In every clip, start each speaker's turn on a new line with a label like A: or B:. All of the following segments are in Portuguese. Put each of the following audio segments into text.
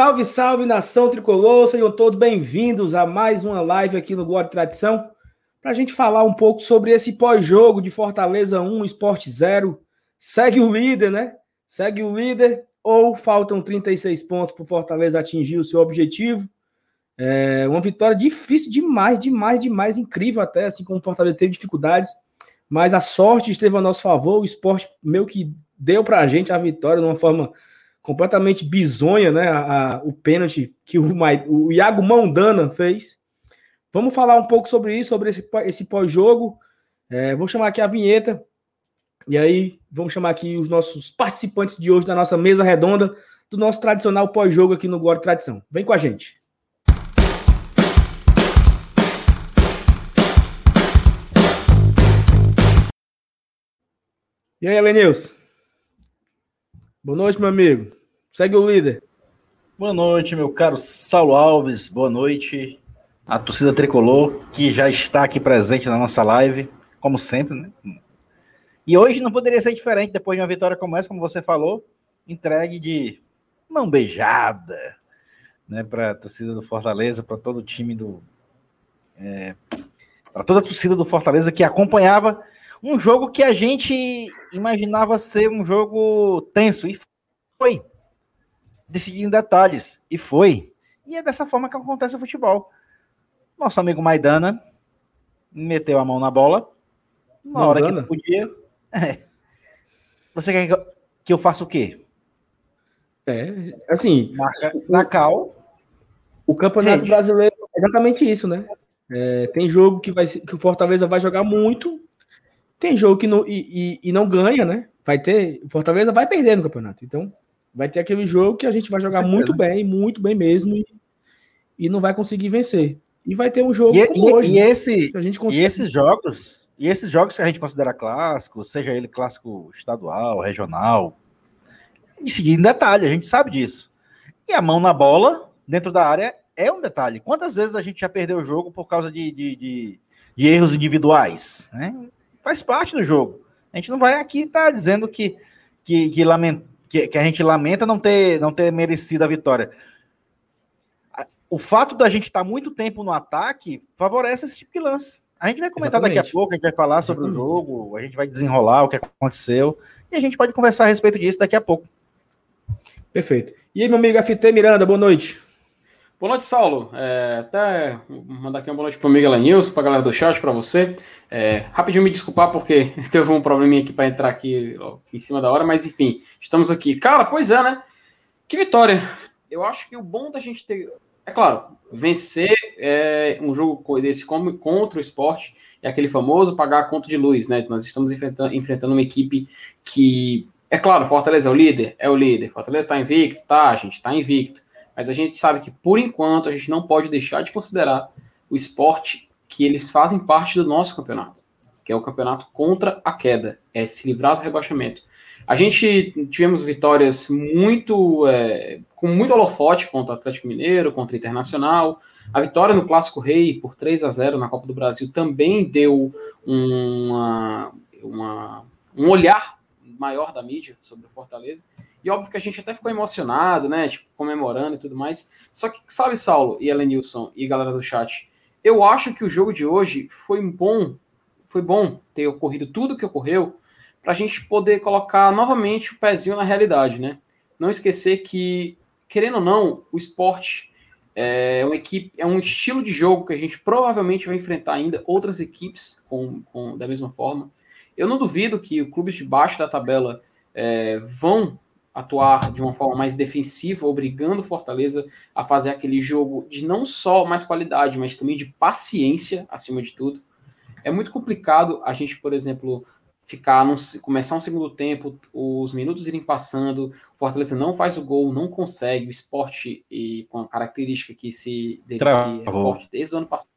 A: Salve, salve, nação tricolor! Sejam todos bem-vindos a mais uma live aqui no Glória Tradição para a gente falar um pouco sobre esse pós-jogo de Fortaleza 1, Esporte 0. Segue o líder, né? Segue o líder ou faltam 36 pontos para o Fortaleza atingir o seu objetivo? É uma vitória difícil demais, demais, demais, incrível até, assim como o Fortaleza teve dificuldades, mas a sorte esteve a nosso favor, o esporte meio que deu para a gente a vitória de uma forma completamente bizonha, né? A, a, o pênalti que o, o Iago Mandana fez. Vamos falar um pouco sobre isso, sobre esse, esse pós-jogo. É, vou chamar aqui a vinheta. E aí, vamos chamar aqui os nossos participantes de hoje da nossa mesa redonda, do nosso tradicional pós-jogo aqui no Glória Tradição. Vem com a gente. E aí, Elenilson? Boa noite, meu amigo. Segue o líder.
B: Boa noite, meu caro Saulo Alves. Boa noite. A torcida tricolor, que já está aqui presente na nossa live, como sempre, né? E hoje não poderia ser diferente, depois de uma vitória como essa, como você falou, entregue de mão beijada, né, para a torcida do Fortaleza, para todo o time do. É, para toda a torcida do Fortaleza que acompanhava um jogo que a gente imaginava ser um jogo tenso, e foi. Decidindo em detalhes, e foi. E é dessa forma que acontece o futebol. Nosso amigo Maidana meteu a mão na bola, na hora que podia. É. Você quer que eu faça o quê?
A: É, assim.
B: Marca na cal.
A: O Campeonato Brasileiro é exatamente isso, né? É, tem jogo que, vai, que o Fortaleza vai jogar muito tem jogo que não, e, e, e, não ganha, né? Vai ter. Fortaleza vai perder no campeonato. Então, vai ter aquele jogo que a gente vai jogar muito bem, muito bem mesmo, e, e não vai conseguir vencer. E vai ter um jogo
B: e, e, hoje, e esse, a gente consegue... e esses jogos, e esses jogos que a gente considera clássicos, seja ele clássico estadual, regional, decidir em detalhe, a gente sabe disso. E a mão na bola, dentro da área, é um detalhe. Quantas vezes a gente já perdeu o jogo por causa de, de, de, de erros individuais? Né? faz parte do jogo. A gente não vai aqui estar tá dizendo que, que, que, lament, que, que, a gente lamenta não ter, não ter merecido a vitória. O fato da gente estar tá muito tempo no ataque favorece esse tipo de lance. A gente vai comentar Exatamente. daqui a pouco, a gente vai falar sobre Exatamente. o jogo, a gente vai desenrolar o que aconteceu e a gente pode conversar a respeito disso daqui a pouco.
A: Perfeito. E aí, meu amigo FT Miranda, boa noite.
C: Boa noite, Saulo. É, até mandar aqui uma boa noite para o Miguel News, para a galera do chat, para você. É, rapidinho me desculpar porque teve um probleminha aqui para entrar aqui em cima da hora, mas enfim, estamos aqui. Cara, pois é, né? Que vitória. Eu acho que o bom da gente ter. É claro, vencer é, um jogo desse como, contra o esporte é aquele famoso pagar a conta de luz, né? Nós estamos enfrentando, enfrentando uma equipe que. É claro, Fortaleza é o líder? É o líder. Fortaleza está invicto? Tá, a gente está invicto mas a gente sabe que, por enquanto, a gente não pode deixar de considerar o esporte que eles fazem parte do nosso campeonato, que é o campeonato contra a queda, é se livrar do rebaixamento. A gente tivemos vitórias muito é, com muito holofote contra o Atlético Mineiro, contra o Internacional. A vitória no Clássico Rei por 3 a 0 na Copa do Brasil também deu uma, uma, um olhar maior da mídia sobre o Fortaleza. E óbvio que a gente até ficou emocionado, né? Tipo, comemorando e tudo mais. Só que, sabe, Saulo e Elenilson e galera do chat, eu acho que o jogo de hoje foi bom, foi bom ter ocorrido tudo que ocorreu para a gente poder colocar novamente o pezinho na realidade, né? Não esquecer que, querendo ou não, o esporte é uma equipe, é um estilo de jogo que a gente provavelmente vai enfrentar ainda outras equipes com, com da mesma forma. Eu não duvido que clubes de baixo da tabela é, vão atuar de uma forma mais defensiva, obrigando o Fortaleza a fazer aquele jogo de não só mais qualidade, mas também de paciência, acima de tudo. É muito complicado a gente, por exemplo, ficar num, começar um segundo tempo, os minutos irem passando, o Fortaleza não faz o gol, não consegue, o esporte e com a característica que se dele é forte desde o ano passado.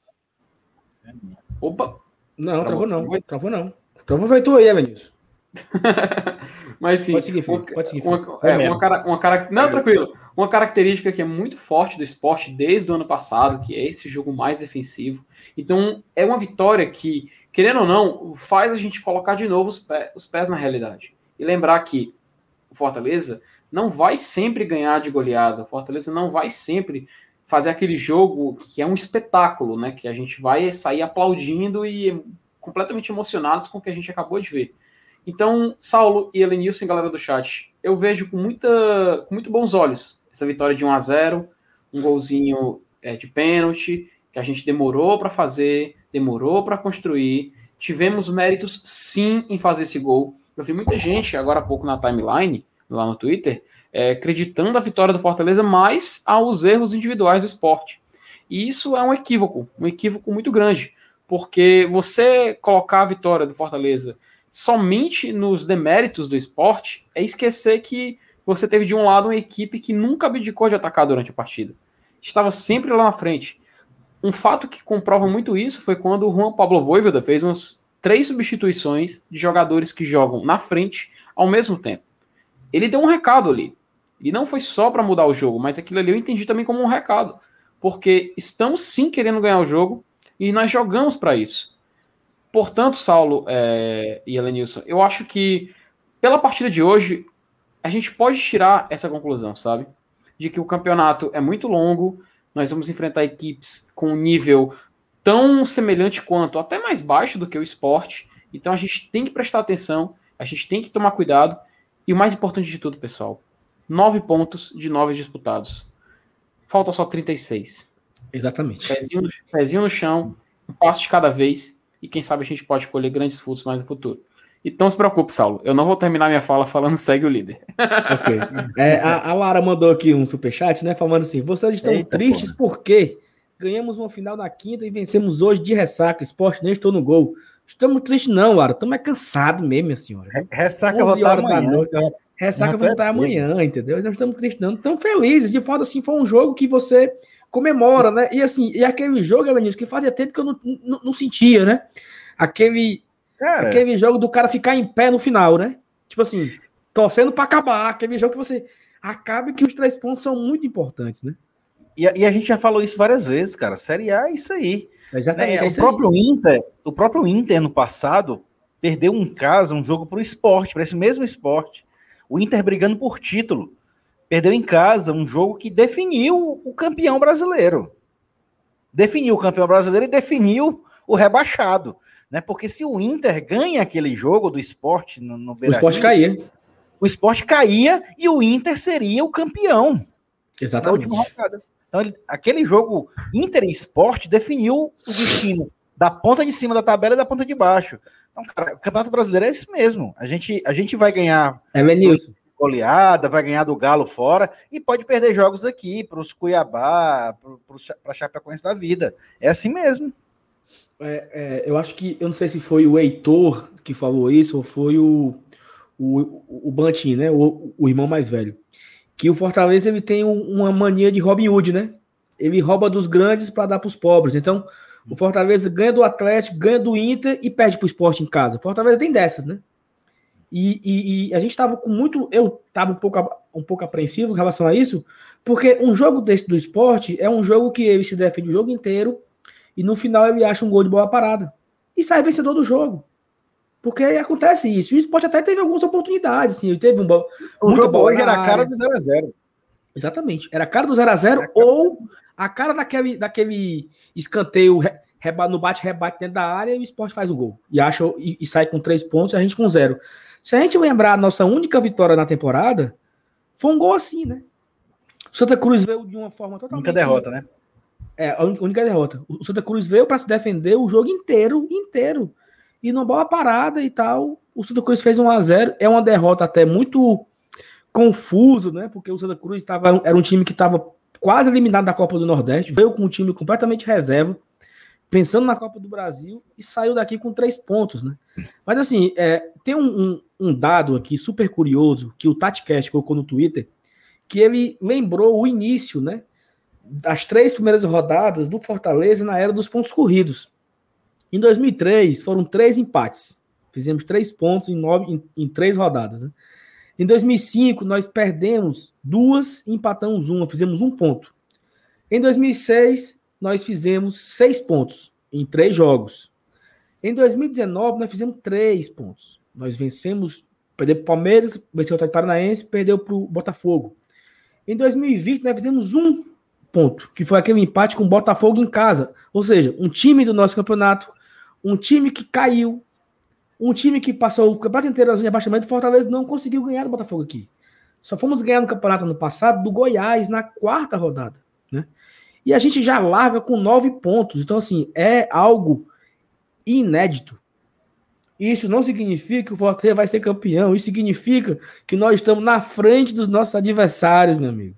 A: Opa! Não, travou, travou não, travou não. Travou foi tu aí, Evanilson.
C: Mas sim, pode seguir, uma, pode seguir. Uma, é, uma, uma, uma cara... Não, tranquilo. Uma característica que é muito forte do esporte desde o ano passado, que é esse jogo mais defensivo. Então, é uma vitória que, querendo ou não, faz a gente colocar de novo os, pé, os pés na realidade. E lembrar que o Fortaleza não vai sempre ganhar de goleada. O Fortaleza não vai sempre fazer aquele jogo que é um espetáculo, né? Que a gente vai sair aplaudindo e completamente emocionados com o que a gente acabou de ver. Então, Saulo e Elenilson, galera do chat, eu vejo com, muita, com muito bons olhos essa vitória de 1 a 0 um golzinho é, de pênalti, que a gente demorou para fazer, demorou para construir. Tivemos méritos sim em fazer esse gol. Eu vi muita gente agora há pouco na timeline, lá no Twitter, é, acreditando a vitória do Fortaleza mais aos erros individuais do esporte. E isso é um equívoco, um equívoco muito grande, porque você colocar a vitória do Fortaleza somente nos deméritos do esporte é esquecer que você teve de um lado uma equipe que nunca abdicou de atacar durante a partida. Estava sempre lá na frente. Um fato que comprova muito isso foi quando o Juan Pablo Voivoda fez umas três substituições de jogadores que jogam na frente ao mesmo tempo. Ele deu um recado ali. E não foi só para mudar o jogo, mas aquilo ali eu entendi também como um recado. Porque estamos sim querendo ganhar o jogo e nós jogamos para isso. Portanto, Saulo é, e Elenilson, eu acho que pela partida de hoje, a gente pode tirar essa conclusão, sabe? De que o campeonato é muito longo, nós vamos enfrentar equipes com um nível tão semelhante quanto, até mais baixo do que o esporte. Então a gente tem que prestar atenção, a gente tem que tomar cuidado. E o mais importante de tudo, pessoal, nove pontos de nove disputados. Falta só 36.
A: Exatamente.
C: Pezinho no, pezinho no chão, um passo de cada vez, e quem sabe a gente pode colher grandes frutos mais no futuro. Então se preocupe, Saulo. Eu não vou terminar minha fala falando segue o líder.
A: ok. É, a, a, Lara mandou aqui um superchat, né? Falando assim: vocês estão Eita, tristes porra. porque ganhamos uma final na quinta e vencemos hoje de ressaca. Esporte nem estou no gol. Estamos tristes, não, Lara. Estamos é cansados mesmo, minha senhora.
B: Ressaca voltar amanhã.
A: Ressaca voltar amanhã, entendeu? Nós estamos tristes, não. Estamos felizes. De fato, assim, foi um jogo que você comemora, né? E assim, e aquele jogo, Evanilson, que fazia tempo que eu não, não, não sentia, né? Aquele Cara... Aquele jogo do cara ficar em pé no final, né? Tipo assim, torcendo para acabar. Aquele jogo que você acaba que os três pontos são muito importantes, né?
B: E a, e a, gente já falou isso várias vezes, cara. Série A é isso aí. Exatamente. É, é o próprio aí. Inter, o próprio Inter no passado perdeu um caso, um jogo para o esporte, para esse mesmo esporte. O Inter brigando por título. Perdeu em casa um jogo que definiu o campeão brasileiro. Definiu o campeão brasileiro e definiu o rebaixado. Né? Porque se o Inter ganha aquele jogo do esporte no, no
A: O esporte caía.
B: O esporte caía e o Inter seria o campeão.
A: Exatamente.
B: Então, ele, aquele jogo Inter e esporte definiu o destino da ponta de cima da tabela e da ponta de baixo. Então, cara, o Campeonato Brasileiro é isso mesmo. A gente, a gente vai ganhar
A: é
B: goleada, vai ganhar do Galo fora e pode perder jogos aqui para os Cuiabá, para a Chapecoense da vida. É assim mesmo.
A: É, é, eu acho que, eu não sei se foi o Heitor que falou isso, ou foi o, o, o Bantin, né? O, o irmão mais velho. Que o Fortaleza ele tem uma mania de Robin Hood, né? Ele rouba dos grandes para dar para os pobres. Então, o Fortaleza ganha do Atlético, ganha do Inter e perde para o esporte em casa. O Fortaleza tem dessas, né? E, e, e a gente estava com muito. Eu estava um pouco, um pouco apreensivo em relação a isso, porque um jogo desse do esporte é um jogo que ele se defende o jogo inteiro e no final ele acha um gol de boa parada. E sai vencedor do jogo. Porque acontece isso. E o Sport até teve algumas oportunidades, sim. Ele teve um bom.
B: O jogo hoje era a cara do 0x0.
A: Exatamente. Era a cara do 0x0 ou a cara daquele, daquele escanteio reba, no bate-rebate dentro da área e o Sport faz o gol. E, acha, e, e sai com três pontos e a gente com zero. Se a gente lembrar a nossa única vitória na temporada, foi um gol assim, né? O Santa Cruz veio de uma forma totalmente.
B: Única derrota, né?
A: É, a única derrota. O Santa Cruz veio para se defender o jogo inteiro, inteiro. E numa bola parada e tal, o Santa Cruz fez 1 a 0 É uma derrota até muito confuso, né? Porque o Santa Cruz tava, era um time que estava quase eliminado da Copa do Nordeste, veio com um time completamente reserva, pensando na Copa do Brasil e saiu daqui com três pontos, né? Mas assim, é, tem um, um, um, dado aqui super curioso que o TatiCast colocou no Twitter, que ele lembrou o início, né? das três primeiras rodadas do Fortaleza na era dos pontos corridos. Em 2003, foram três empates. Fizemos três pontos em, nove, em, em três rodadas. Né? Em 2005, nós perdemos duas e empatamos uma, fizemos um ponto. Em 2006, nós fizemos seis pontos em três jogos. Em 2019, nós fizemos três pontos. Nós vencemos Perdeu para o Palmeiras, venceu o Atlético Paranaense, perdeu para o Botafogo. Em 2020, nós fizemos um ponto, que foi aquele empate com o Botafogo em casa. Ou seja, um time do nosso campeonato, um time que caiu, um time que passou o campeonato inteiro na zona de abaixamento, Fortaleza não conseguiu ganhar do Botafogo aqui. Só fomos ganhar no campeonato ano passado do Goiás, na quarta rodada. Né? E a gente já larga com nove pontos. Então, assim, é algo inédito. Isso não significa que o Fortaleza vai ser campeão. Isso significa que nós estamos na frente dos nossos adversários, meu amigo.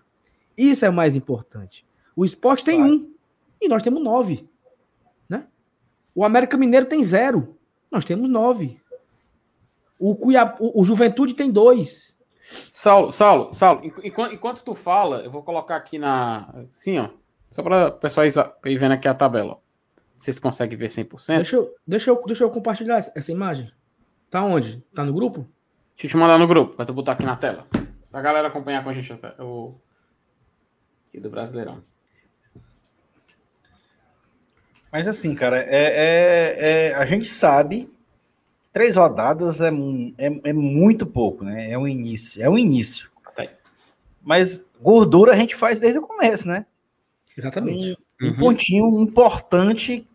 A: Isso é o mais importante. O esporte tem claro. um e nós temos nove. Né? O América Mineiro tem zero. Nós temos nove. O, Cuiab... o, o Juventude tem dois.
C: Saulo, Saulo, Saulo, enquanto, enquanto, tu fala, eu vou colocar aqui na. Sim, ó. Só para o pessoal ir vendo aqui a tabela. Vocês conseguem ver 100%?
A: Deixa eu, deixa, eu, deixa eu compartilhar essa imagem. Tá onde? Tá no grupo?
C: Deixa eu te mandar no grupo, para tu botar aqui na tela. Pra galera acompanhar com a gente o aqui do Brasileirão.
B: Mas assim, cara, é, é, é, a gente sabe três rodadas é, é, é, muito pouco, né? É um início, é um início. Mas gordura a gente faz desde o começo, né?
A: Exatamente.
B: Um, um uhum. pontinho importante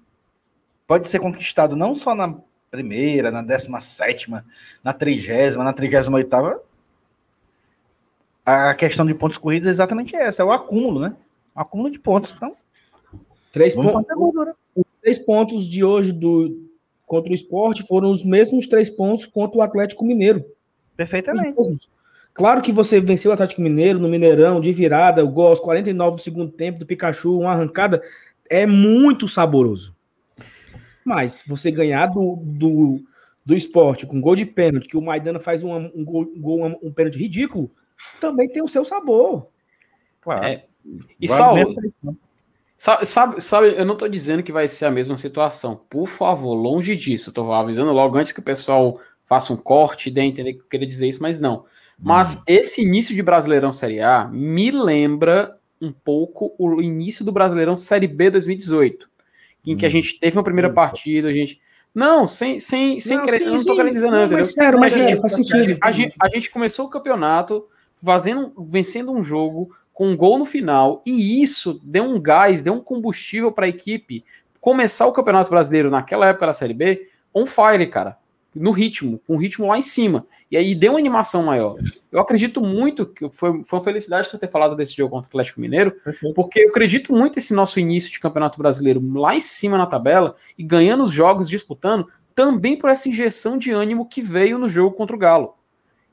B: pode ser conquistado não só na primeira, na décima sétima, na trigésima, na trigésima oitava. A questão de pontos corridos é exatamente essa, é o acúmulo, né? O acúmulo de pontos. Então,
A: três pontos. Os três pontos de hoje do contra o esporte foram os mesmos três pontos contra o Atlético Mineiro.
B: Perfeitamente.
A: Claro que você venceu o Atlético Mineiro no Mineirão, de virada, o gol aos 49 do segundo tempo do Pikachu, uma arrancada, é muito saboroso. Mas você ganhar do, do, do esporte com gol de pênalti, que o Maidana faz um, um, gol, um, gol, um pênalti ridículo, também tem o seu sabor.
C: Claro. É. E Saulo, sabe, sabe, sabe, eu não estou dizendo que vai ser a mesma situação. Por favor, longe disso. Estou avisando logo antes que o pessoal faça um corte e dê entender que eu queria dizer isso, mas não. Mas hum. esse início de Brasileirão Série A me lembra um pouco o início do Brasileirão Série B 2018, em que a hum. gente teve uma primeira partida, a gente. Não, sem, sem, sem não, querer, sim, eu não tô querendo dizer nada. Não, mas sério, mas, é, faz sentido. A gente, a gente começou o campeonato fazendo, vencendo um jogo com um gol no final, e isso deu um gás, deu um combustível para a equipe começar o Campeonato Brasileiro naquela época da Série B on fire, cara no ritmo, com um ritmo lá em cima. E aí deu uma animação maior. Eu acredito muito que foi, foi uma felicidade ter falado desse jogo contra o Atlético Mineiro, porque eu acredito muito esse nosso início de Campeonato Brasileiro lá em cima na tabela e ganhando os jogos, disputando, também por essa injeção de ânimo que veio no jogo contra o Galo.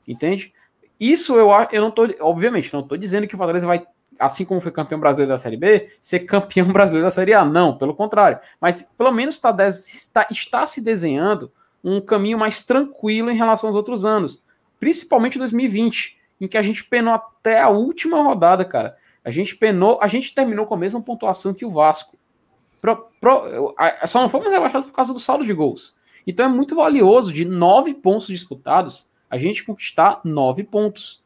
C: Entende? Isso eu, eu não tô, obviamente, não estou dizendo que o Fortaleza vai assim como foi campeão brasileiro da Série B, ser campeão brasileiro da Série A. Não, pelo contrário. Mas pelo menos tá, está, está se desenhando um caminho mais tranquilo em relação aos outros anos, principalmente 2020, em que a gente penou até a última rodada, cara. A gente penou, a gente terminou com a mesma pontuação que o Vasco. Pro, pro, só não fomos rebaixados por causa do saldo de gols. Então é muito valioso de nove pontos disputados a gente conquistar nove pontos.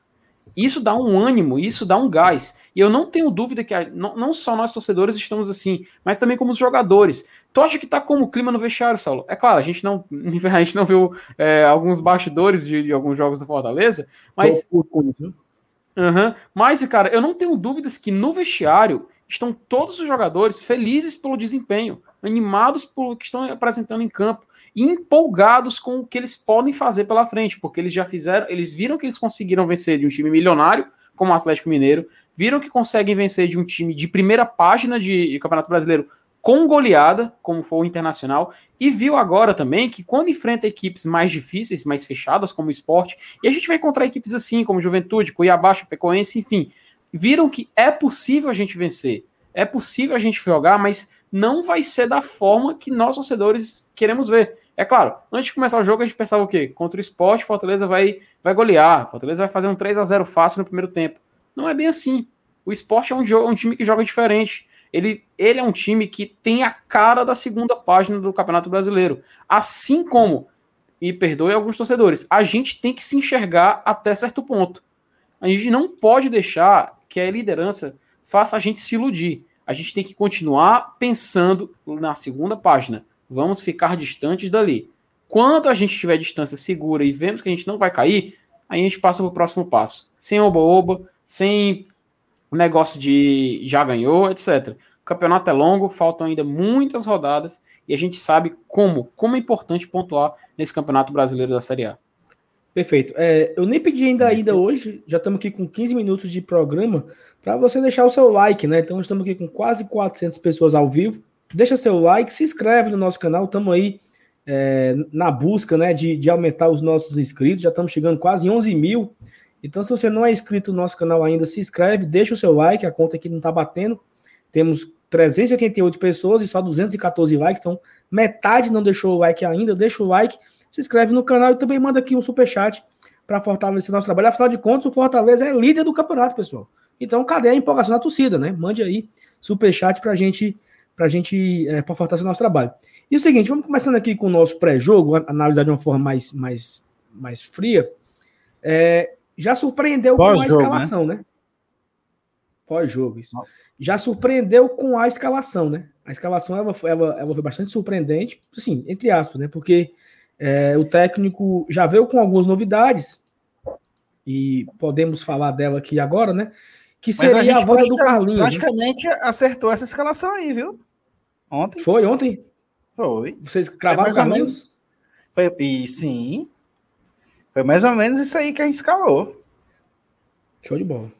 C: Isso dá um ânimo, isso dá um gás. E eu não tenho dúvida que a, não, não, só nós torcedores estamos assim, mas também como os jogadores. Tu acha que tá como o clima no vestiário, Saulo? É claro, a gente não, a gente não viu é, alguns bastidores de, de, alguns jogos do Fortaleza, mas. Uhum. Mas, cara, eu não tenho dúvidas que no vestiário estão todos os jogadores felizes pelo desempenho, animados pelo que estão apresentando em campo empolgados com o que eles podem fazer pela frente, porque eles já fizeram, eles viram que eles conseguiram vencer de um time milionário, como o Atlético Mineiro, viram que conseguem vencer de um time de primeira página de Campeonato Brasileiro com goleada, como foi o Internacional, e viu agora também que quando enfrenta equipes mais difíceis, mais fechadas, como o esporte, e a gente vai encontrar equipes assim, como Juventude, Cuiabá, Chapecoense, enfim, viram que é possível a gente vencer, é possível a gente jogar, mas não vai ser da forma que nós torcedores queremos ver. É claro, antes de começar o jogo, a gente pensava o quê? Contra o esporte, Fortaleza vai, vai golear. Fortaleza vai fazer um 3 a 0 fácil no primeiro tempo. Não é bem assim. O esporte é um, jogo, um time que joga diferente. Ele, ele é um time que tem a cara da segunda página do Campeonato Brasileiro. Assim como, e perdoe alguns torcedores, a gente tem que se enxergar até certo ponto. A gente não pode deixar que a liderança faça a gente se iludir. A gente tem que continuar pensando na segunda página vamos ficar distantes dali. Quando a gente tiver distância segura e vemos que a gente não vai cair, aí a gente passa para o próximo passo. Sem oba-oba, sem negócio de já ganhou, etc. O campeonato é longo, faltam ainda muitas rodadas e a gente sabe como, como é importante pontuar nesse campeonato brasileiro da Série A.
A: Perfeito. É, eu nem pedi ainda, ainda hoje, já estamos aqui com 15 minutos de programa, para você deixar o seu like, né? Então, estamos aqui com quase 400 pessoas ao vivo. Deixa seu like, se inscreve no nosso canal, estamos aí é, na busca né, de, de aumentar os nossos inscritos, já estamos chegando quase 11 mil. Então, se você não é inscrito no nosso canal ainda, se inscreve, deixa o seu like, a conta aqui não está batendo. Temos 388 pessoas e só 214 likes, então metade não deixou o like ainda, deixa o like se inscreve no canal e também manda aqui um super chat para fortalecer nosso trabalho. Afinal de contas, o Fortaleza é líder do campeonato, pessoal. Então, cadê a empolgação da torcida, né? Mande aí super chat para gente, pra gente é, para fortalecer nosso trabalho. E o seguinte, vamos começando aqui com o nosso pré-jogo, analisar de uma forma mais, mais, mais fria. É, já surpreendeu com a né? escalação, né? né? Pós-jogo, isso. Já surpreendeu com a escalação, né? A escalação ela, ela, ela foi bastante surpreendente, assim, entre aspas, né? Porque é, o técnico já veio com algumas novidades, e podemos falar dela aqui agora, né? Que seria a, a volta do Carlinhos.
B: Né? Praticamente né? acertou essa escalação aí, viu?
A: Ontem. Foi ontem?
B: Foi.
A: Vocês cravaram o Carlinhos?
B: Foi, e sim. Foi mais ou menos isso aí que a gente escalou.
A: Show de bola.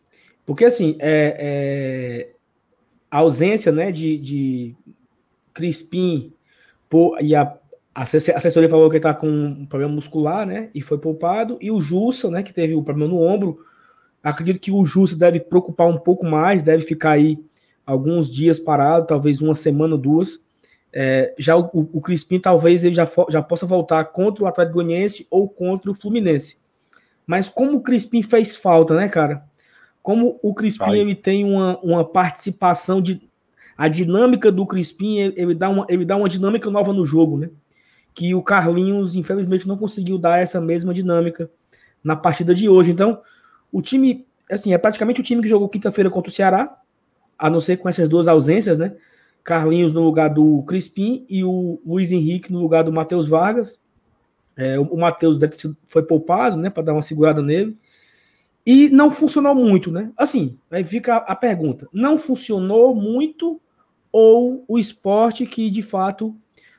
A: Porque assim, é, é a ausência né, de, de Crispim por, e a a assessoria falou que ele tá com um problema muscular, né? E foi poupado. E o Jussa, né? Que teve o um problema no ombro. Acredito que o Jussa deve preocupar um pouco mais, deve ficar aí alguns dias parado, talvez uma semana ou duas. É, já o, o, Crispim talvez ele já, já possa voltar contra o Atlético Goianiense ou contra o Fluminense. Mas como o Crispim fez falta, né, cara? Como o Crispim ele tem uma, uma participação de. A dinâmica do Crispim, ele, ele, dá uma, ele dá uma dinâmica nova no jogo, né? que o Carlinhos, infelizmente, não conseguiu dar essa mesma dinâmica na partida de hoje. Então, o time, assim, é praticamente o time que jogou quinta-feira contra o Ceará, a não ser com essas duas ausências, né? Carlinhos no lugar do Crispim e o Luiz Henrique no lugar do Matheus Vargas. É, o Matheus foi poupado, né, para dar uma segurada nele. E não funcionou muito, né? Assim, aí fica a pergunta: não funcionou muito ou o esporte que de fato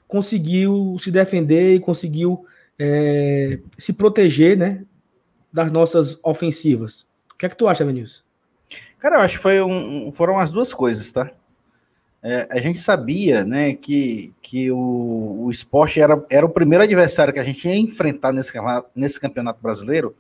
A: conseguiu se defender e conseguiu é, se proteger né, das nossas ofensivas. O que é que tu acha, Vinícius?
B: Cara, eu acho que um, foram as duas coisas, tá? É, a gente sabia né, que, que o, o esporte era, era o primeiro adversário que a gente ia enfrentar nesse, nesse campeonato brasileiro,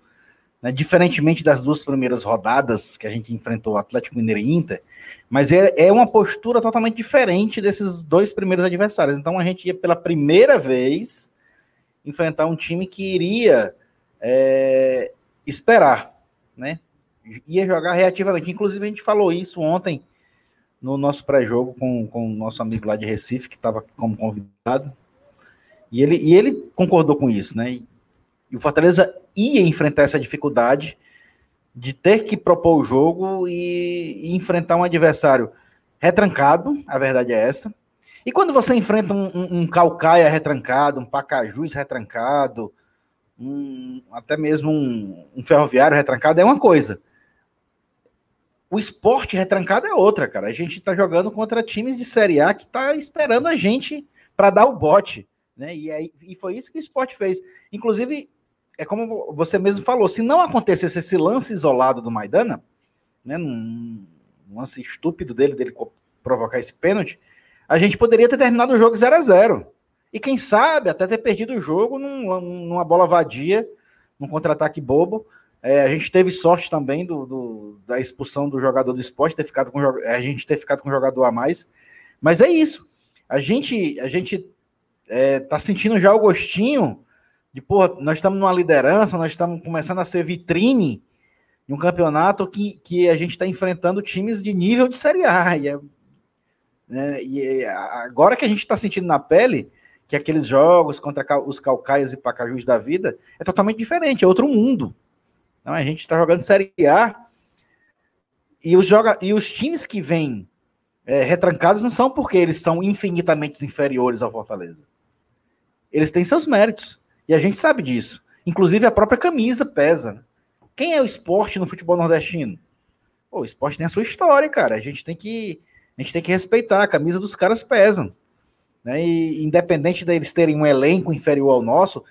B: né, diferentemente das duas primeiras rodadas que a gente enfrentou Atlético Mineiro e Inter, mas é, é uma postura totalmente diferente desses dois primeiros adversários. Então a gente ia pela primeira vez enfrentar um time que iria é, esperar, né? Ia jogar reativamente. Inclusive a gente falou isso ontem no nosso pré-jogo com, com o nosso amigo lá de Recife, que estava como convidado. E ele, e ele concordou com isso, né? E o Fortaleza ia enfrentar essa dificuldade de ter que propor o jogo e, e enfrentar um adversário retrancado, a verdade é essa. E quando você enfrenta um, um, um Calcaia retrancado, um Pacajus retrancado, um, até mesmo um, um ferroviário retrancado, é uma coisa. O esporte retrancado é outra, cara. A gente tá jogando contra times de Série A que tá esperando a gente para dar o bote. Né? E, aí, e foi isso que o esporte fez. Inclusive, é como você mesmo falou, se não acontecesse esse lance isolado do Maidana, né, num, lance estúpido dele, dele provocar esse pênalti, a gente poderia ter terminado o jogo 0 a 0 E quem sabe até ter perdido o jogo num, numa bola vadia, num contra-ataque bobo. É, a gente teve sorte também do, do, da expulsão do jogador do esporte, ter ficado com, a gente ter ficado com um jogador a mais. Mas é isso. A gente, a gente é, tá sentindo já o gostinho de, porra, nós estamos numa liderança, nós estamos começando a ser vitrine de um campeonato que, que a gente está enfrentando times de nível de Série A. E, é, né, e é, agora que a gente está sentindo na pele que aqueles jogos contra os Calcaias e Pacajus da vida é totalmente diferente, é outro mundo. Então, a gente está jogando Série A e os, joga, e os times que vêm é, retrancados não são porque eles são infinitamente inferiores ao Fortaleza. Eles têm seus méritos. E a gente sabe disso. Inclusive a própria camisa pesa. Quem é o esporte no futebol nordestino? Pô, o esporte tem a sua história, cara. A gente tem que, a gente tem que respeitar. A camisa dos caras pesam. Né? E independente deles terem um elenco inferior ao nosso,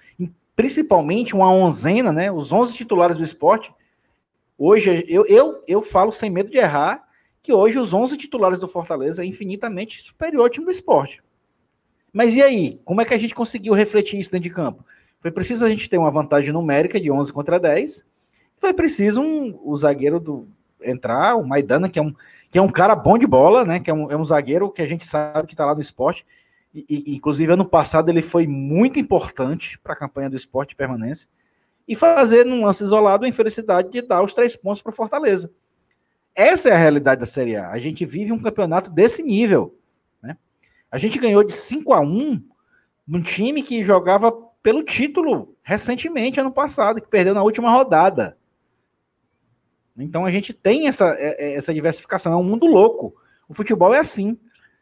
B: principalmente uma onzena, né? Os 11 titulares do esporte. Hoje, eu, eu, eu falo sem medo de errar que hoje os 11 titulares do Fortaleza é infinitamente superior ao time do esporte. Mas e aí? Como é que a gente conseguiu refletir isso dentro de campo? Foi preciso a gente ter uma vantagem numérica de 11 contra 10. Foi preciso um, o zagueiro do entrar, o Maidana, que é um, que é um cara bom de bola, né? Que é um, é um zagueiro que a gente sabe que está lá no esporte. E, inclusive, ano passado ele foi muito importante para a campanha do esporte de permanência. E fazer, num lance isolado, a infelicidade de dar os três pontos para Fortaleza. Essa é a realidade da Série A. A gente vive um campeonato desse nível. Né? A gente ganhou de 5 a 1 num time que jogava pelo título recentemente, ano passado, que perdeu na última rodada. Então a gente tem essa, é, é, essa diversificação, é um mundo louco. O futebol é assim.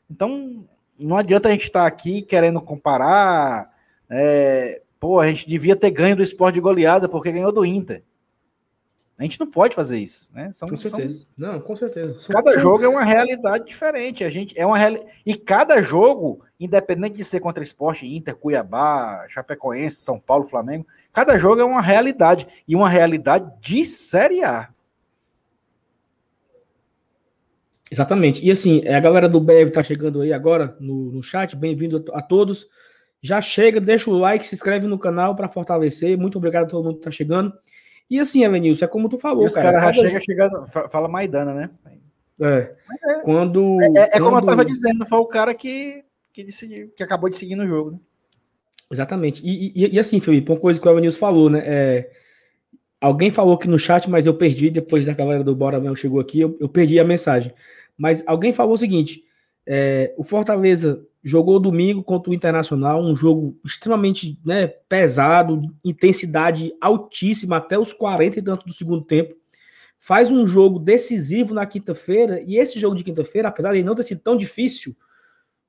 B: Então não adianta a gente estar tá aqui querendo comparar. É, pô, a gente devia ter ganho do esporte de goleada porque ganhou do Inter. A gente não pode fazer isso, né?
A: São, com certeza. São... Não, com certeza.
B: Cada jogo é uma realidade diferente. A gente é uma real... e cada jogo, independente de ser contra esporte, Inter, Cuiabá, Chapecoense, São Paulo, Flamengo, cada jogo é uma realidade e uma realidade de Série A.
A: Exatamente. E assim, a galera do BEV tá chegando aí agora no, no chat. Bem-vindo a todos. Já chega, deixa o like, se inscreve no canal para fortalecer. Muito obrigado a todo mundo que tá chegando. E assim, Evanilson, é como tu falou,
B: e os cara. cara já chega chegando, fala Maidana, né?
A: É. é. Quando.
B: É, é, é quando... como eu tava dizendo, foi o cara que, que, decidiu, que acabou de seguir no jogo, né?
A: Exatamente. E, e, e, assim, Felipe, uma coisa que o Evanilson falou, né? É, alguém falou aqui no chat, mas eu perdi, depois da galera do Bora Mel chegou aqui, eu, eu perdi a mensagem. Mas alguém falou o seguinte: é, o Fortaleza jogou domingo contra o Internacional, um jogo extremamente né, pesado, intensidade altíssima até os 40 e tanto do segundo tempo. Faz um jogo decisivo na quinta-feira, e esse jogo de quinta-feira, apesar de não ter sido tão difícil,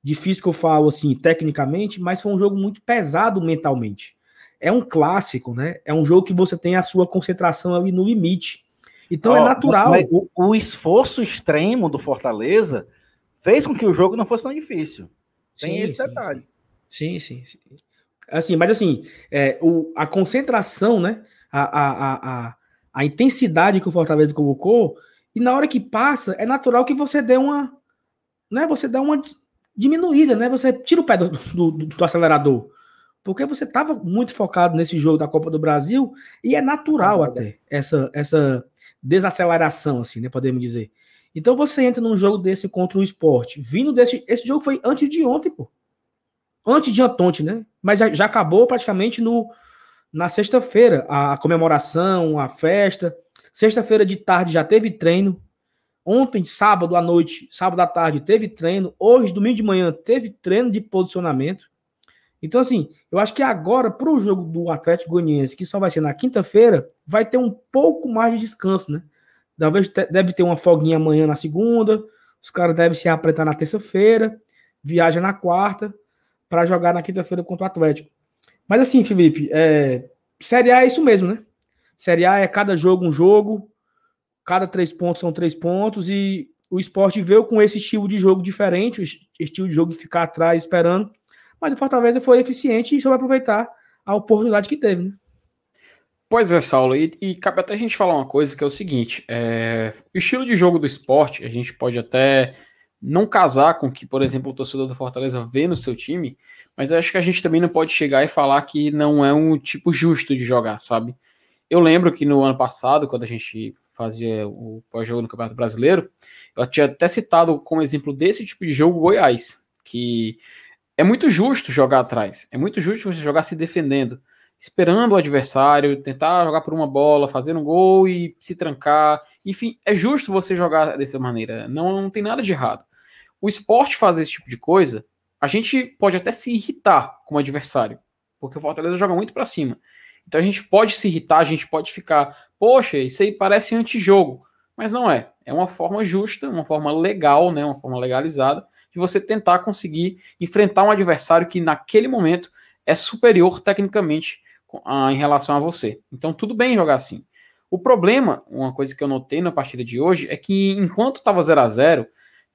A: difícil que eu falo assim, tecnicamente, mas foi um jogo muito pesado mentalmente. É um clássico, né? É um jogo que você tem a sua concentração ali no limite. Então oh, é natural.
B: O, o esforço extremo do Fortaleza fez com que o jogo não fosse tão difícil. Tem sim, esse sim, detalhe.
A: Sim, sim, sim. Assim, mas assim, é, o, a concentração, né? A, a, a, a, intensidade que o Fortaleza colocou, e na hora que passa, é natural que você dê uma. Né, você dá uma diminuída, né? Você tira o pé do, do, do acelerador. Porque você estava muito focado nesse jogo da Copa do Brasil, e é natural até essa, essa desaceleração, assim, né? Podemos dizer. Então você entra num jogo desse contra o esporte, vindo desse. Esse jogo foi antes de ontem, pô. Antes de Antonte, né? Mas já, já acabou praticamente no, na sexta-feira. A, a comemoração, a festa. Sexta-feira de tarde já teve treino. Ontem, sábado à noite, sábado à tarde, teve treino. Hoje, domingo de manhã, teve treino de posicionamento. Então, assim, eu acho que agora, para o jogo do Atlético Goianiense, que só vai ser na quinta-feira, vai ter um pouco mais de descanso, né? Talvez deve ter uma folguinha amanhã na segunda. Os caras devem se apresentar na terça-feira. Viaja na quarta para jogar na quinta-feira contra o Atlético. Mas assim, Felipe, é, Série A é isso mesmo, né? Série A é cada jogo um jogo, cada três pontos são três pontos, e o esporte veio com esse estilo de jogo diferente, o estilo de jogo de ficar atrás esperando. Mas o Fortaleza foi eficiente e soube aproveitar a oportunidade que teve, né?
C: Pois é, Saulo, e, e, cabe até a gente falar uma coisa que é o seguinte: é, o estilo de jogo do esporte, a gente pode até não casar com que, por exemplo, o torcedor do Fortaleza vê no seu time, mas acho que a gente também não pode chegar e falar que não é um tipo justo de jogar, sabe? Eu lembro que no ano passado, quando a gente fazia o pós-jogo no Campeonato Brasileiro, eu tinha até citado como exemplo desse tipo de jogo Goiás, que é muito justo jogar atrás, é muito justo você jogar se defendendo esperando o adversário, tentar jogar por uma bola, fazer um gol e se trancar. Enfim, é justo você jogar dessa maneira. Não, não tem nada de errado. O esporte fazer esse tipo de coisa, a gente pode até se irritar com o adversário, porque o Fortaleza joga muito para cima. Então a gente pode se irritar, a gente pode ficar, poxa, isso aí parece antijogo. Mas não é. É uma forma justa, uma forma legal, né, uma forma legalizada de você tentar conseguir enfrentar um adversário que naquele momento é superior tecnicamente em relação a você. Então, tudo bem jogar assim. O problema, uma coisa que eu notei na partida de hoje, é que enquanto estava 0 a 0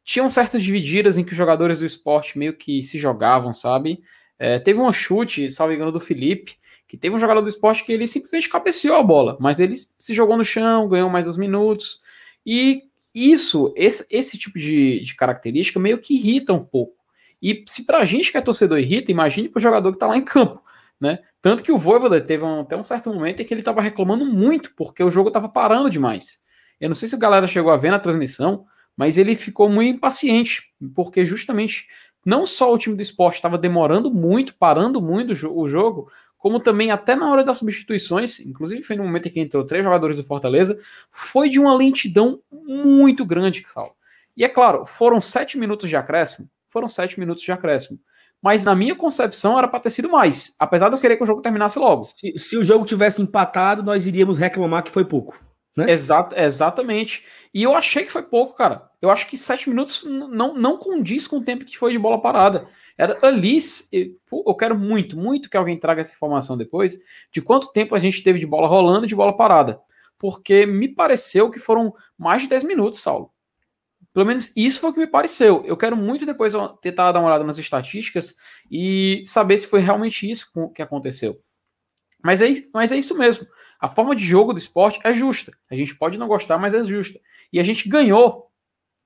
C: tinham certas divididas em que os jogadores do esporte meio que se jogavam, sabe? É, teve um chute, salvo engano, do Felipe, que teve um jogador do esporte que ele simplesmente cabeceou a bola, mas ele se jogou no chão, ganhou mais uns minutos. E isso, esse, esse tipo de, de característica meio que irrita um pouco. E se pra gente que é torcedor irrita, imagine pro jogador que tá lá em campo, né? Tanto que o Voivoda teve um, até um certo momento em que ele tava reclamando muito, porque o jogo tava parando demais. Eu não sei se a galera chegou a ver na transmissão, mas ele ficou muito impaciente, porque justamente não só o time do esporte estava demorando muito, parando muito o jogo, como também até na hora das substituições, inclusive foi no momento em que entrou três jogadores do Fortaleza, foi de uma lentidão muito grande, Saulo. E é claro, foram sete minutos de acréscimo, foram sete minutos de acréscimo. Mas na minha concepção era para ter sido mais, apesar de eu querer que o jogo terminasse logo.
A: Se, se o jogo tivesse empatado, nós iríamos reclamar que foi pouco.
C: Né? Exato, exatamente. E eu achei que foi pouco, cara. Eu acho que sete minutos não, não condiz com o tempo que foi de bola parada. Era ali. Eu quero muito, muito que alguém traga essa informação depois de quanto tempo a gente teve de bola rolando e de bola parada. Porque me pareceu que foram mais de 10 minutos, Saulo. Pelo menos isso foi o que me pareceu. Eu quero muito depois tentar dar uma olhada nas estatísticas e saber se foi realmente isso que aconteceu. Mas é, mas é isso mesmo. A forma de jogo do esporte é justa. A gente pode não gostar, mas é justa. E a gente ganhou,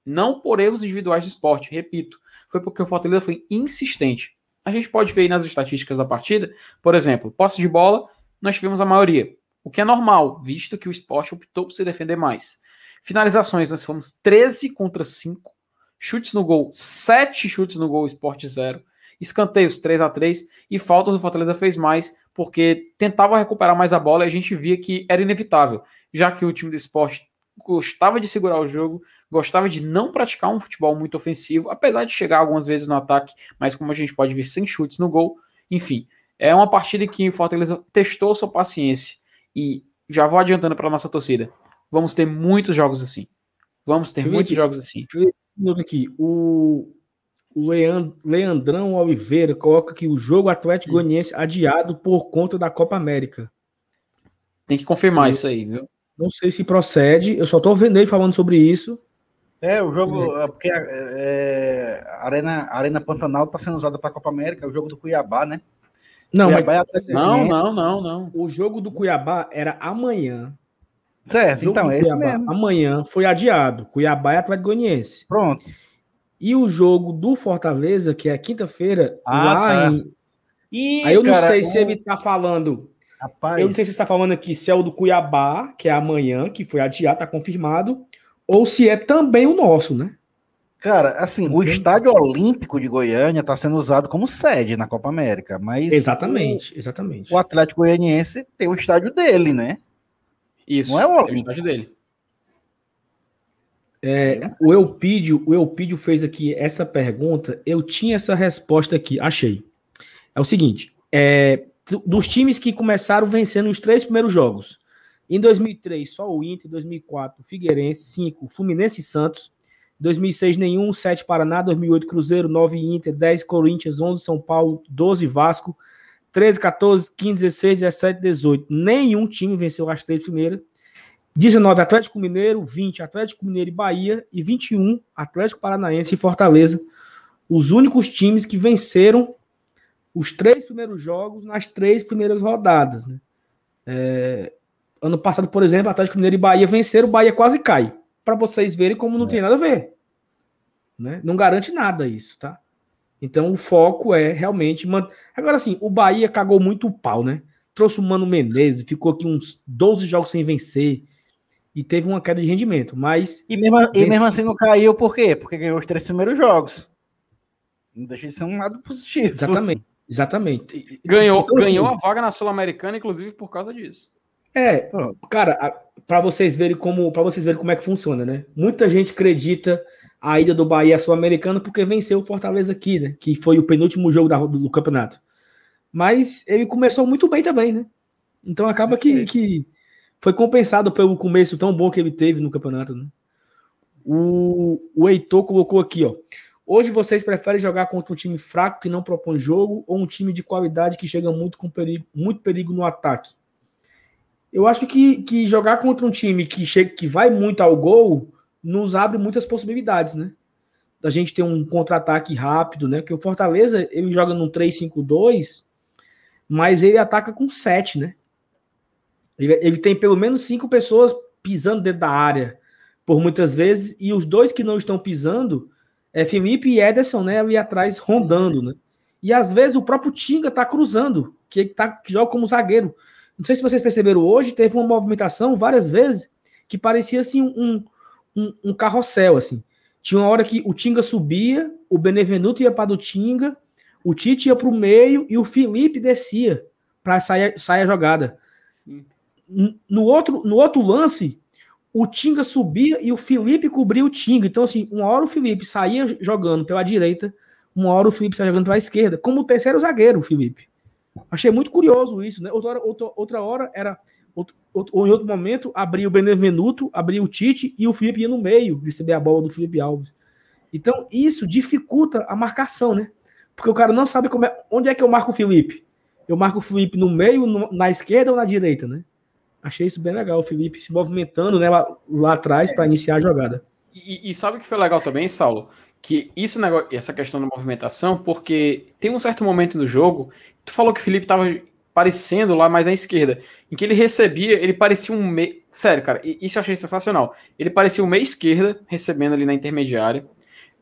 C: não por erros individuais do esporte, repito. Foi porque o Fortaleza foi insistente. A gente pode ver aí nas estatísticas da partida, por exemplo, posse de bola, nós tivemos a maioria. O que é normal, visto que o esporte optou por se defender mais. Finalizações, nós fomos 13 contra 5. Chutes no gol, 7 chutes no gol, Sport 0. Escanteios 3 a 3 e faltas o Fortaleza fez mais porque tentava recuperar mais a bola e a gente via que era inevitável, já que o time do esporte gostava de segurar o jogo, gostava de não praticar um futebol muito ofensivo, apesar de chegar algumas vezes no ataque, mas como a gente pode ver, sem chutes no gol. Enfim, é uma partida em que o Fortaleza testou sua paciência e já vou adiantando para nossa torcida. Vamos ter muitos jogos assim. Vamos ter muitos jogos assim.
A: Aqui, o, o Leandrão Oliveira coloca que o jogo Atlético Goianiense adiado por conta da Copa América.
C: Tem que confirmar eu, isso aí, viu?
A: Não sei se procede, eu só tô vendo ele falando sobre isso.
B: É, o jogo, é. porque é, a Arena, a Arena Pantanal está sendo usada para a Copa América, é o jogo do Cuiabá, né?
A: Não, Cuiabá mas... é não, não, não, não. O jogo do Cuiabá era amanhã.
B: Certo, então é esse mesmo.
A: Amanhã foi adiado. Cuiabá e Atlético Goianiense.
B: Pronto.
A: E o jogo do Fortaleza, que é quinta-feira, ah, lá tá. em.
B: Ih,
A: Aí eu não cara, sei se ele tá falando. Rapaz. Eu não sei se está falando aqui se é o do Cuiabá, que é amanhã, que foi adiado, tá confirmado, ou se é também o nosso, né?
B: Cara, assim, o Estádio Olímpico de Goiânia está sendo usado como sede na Copa América, mas.
A: Exatamente, exatamente.
B: O Atlético Goianiense tem o estádio dele, né?
C: Isso.
B: Não é o Olímpico.
C: dele.
A: É, o Elpidio, o Elpidio fez aqui essa pergunta. Eu tinha essa resposta aqui, achei. É o seguinte: é, dos times que começaram vencendo os três primeiros jogos. Em 2003, só o Inter. Em 2004, Figueirense. 5, Fluminense e Santos. 2006, nenhum. 7, Paraná. 2008, Cruzeiro. 9, Inter. 10, Corinthians. 11, São Paulo. 12, Vasco. 13, 14, 15, 16, 17, 18. Nenhum time venceu as três primeiras. 19 Atlético Mineiro, 20 Atlético Mineiro e Bahia e 21 Atlético Paranaense e Fortaleza. Os únicos times que venceram os três primeiros jogos nas três primeiras rodadas. Né? É, ano passado, por exemplo, Atlético Mineiro e Bahia venceram, o Bahia quase cai. Para vocês verem como não é. tem nada a ver. Né? Não garante nada isso, tá? Então o foco é realmente. Man... Agora sim, o Bahia cagou muito o pau, né? Trouxe o Mano Menezes, ficou aqui uns 12 jogos sem vencer e teve uma queda de rendimento. Mas.
B: E mesmo, e mesmo assim não caiu, por quê? Porque ganhou os três primeiros jogos. Não deixa de ser um lado positivo.
A: Exatamente. Exatamente.
C: Ganhou, então, assim, ganhou a vaga na Sul-Americana, inclusive por causa disso.
A: É, cara, para vocês verem como para vocês verem como é que funciona, né? Muita gente acredita a ida do Bahia à Sul-Americana porque venceu o Fortaleza aqui, né? Que foi o penúltimo jogo da, do, do, campeonato. Mas ele começou muito bem também, né? Então acaba que, que foi compensado pelo começo tão bom que ele teve no campeonato. Né? O, o Heitor colocou aqui, ó. Hoje vocês preferem jogar contra um time fraco que não propõe jogo ou um time de qualidade que chega muito com perigo, muito perigo no ataque? Eu acho que, que jogar contra um time que, chega, que vai muito ao gol nos abre muitas possibilidades, né? Da gente ter um contra-ataque rápido, né? Porque o Fortaleza, ele joga num 3-5-2, mas ele ataca com 7, né? Ele, ele tem pelo menos cinco pessoas pisando dentro da área por muitas vezes, e os dois que não estão pisando é Felipe e Ederson, né? Ali atrás rondando, né? E às vezes o próprio Tinga tá cruzando, que, tá, que joga como zagueiro. Não sei se vocês perceberam hoje, teve uma movimentação várias vezes que parecia assim um, um, um carrossel, assim. Tinha uma hora que o Tinga subia, o Benevenuto ia para do Tinga, o Tite ia para o meio e o Felipe descia para sair, sair a jogada. No outro, no outro lance, o Tinga subia e o Felipe cobria o Tinga. Então, assim, uma hora o Felipe saía jogando pela direita, uma hora o Felipe saía jogando pela esquerda, como o terceiro zagueiro, o Felipe. Achei muito curioso isso, né? Outra hora, outra, outra hora era. Outro, ou em outro momento, abria o Benevenuto, abria o Tite e o Felipe ia no meio receber a bola do Felipe Alves. Então, isso dificulta a marcação, né? Porque o cara não sabe como é, onde é que eu marco o Felipe. Eu marco o Felipe no meio, no, na esquerda ou na direita, né? Achei isso bem legal, o Felipe se movimentando né, lá, lá atrás para iniciar a jogada.
C: E, e, sabe o que foi legal também, Saulo? Que isso, essa questão da movimentação, porque tem um certo momento do jogo, tu falou que o Felipe estava parecendo lá mais à esquerda, em que ele recebia, ele parecia um meio. Sério, cara, isso eu achei sensacional. Ele parecia um meio esquerda, recebendo ali na intermediária.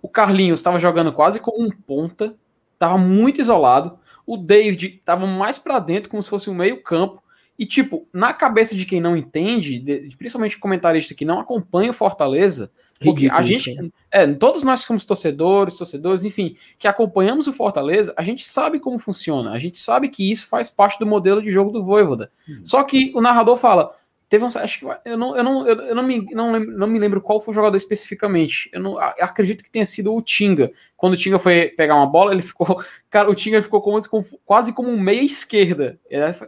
C: O Carlinhos estava jogando quase como um ponta, estava muito isolado. O David estava mais para dentro, como se fosse um meio campo. E, tipo, na cabeça de quem não entende, de, principalmente comentarista que não acompanha o Fortaleza, porque Ridículo, a gente. É, todos nós que somos torcedores, torcedores, enfim, que acompanhamos o Fortaleza, a gente sabe como funciona. A gente sabe que isso faz parte do modelo de jogo do Voivoda. Uhum. Só que o narrador fala: Teve um. Acho que eu não, eu não, eu, não, me, não, lembro, não me lembro qual foi o jogador especificamente. Eu, não, eu acredito que tenha sido o Tinga. Quando o Tinga foi pegar uma bola, ele ficou. Cara, o Tinga ficou como, quase como um meia esquerda.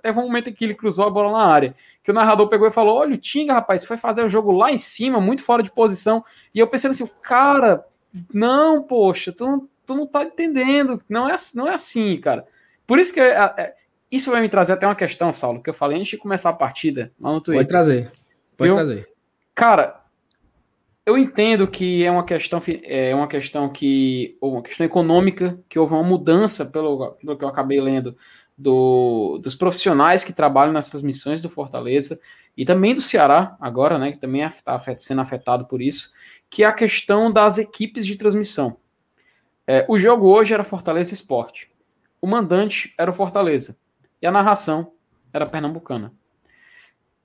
C: Teve um momento em que ele cruzou a bola na área. Que o narrador pegou e falou: Olha, o Tinga, rapaz, foi fazer o jogo lá em cima, muito fora de posição. E eu pensei assim, cara, não, poxa, tu não, tu não tá entendendo. Não é, não é assim, cara. Por isso que. É, é, isso vai me trazer até uma questão, Saulo, que eu falei antes de começar a partida lá no Twitter.
A: Pode trazer. Pode viu? trazer.
C: Cara, eu entendo que é uma questão é uma questão que ou uma questão econômica que houve uma mudança pelo, pelo que eu acabei lendo do, dos profissionais que trabalham nas transmissões do Fortaleza e também do Ceará agora, né, que também está sendo afetado por isso, que é a questão das equipes de transmissão. É, o jogo hoje era Fortaleza Esporte. O mandante era o Fortaleza. E a narração era pernambucana.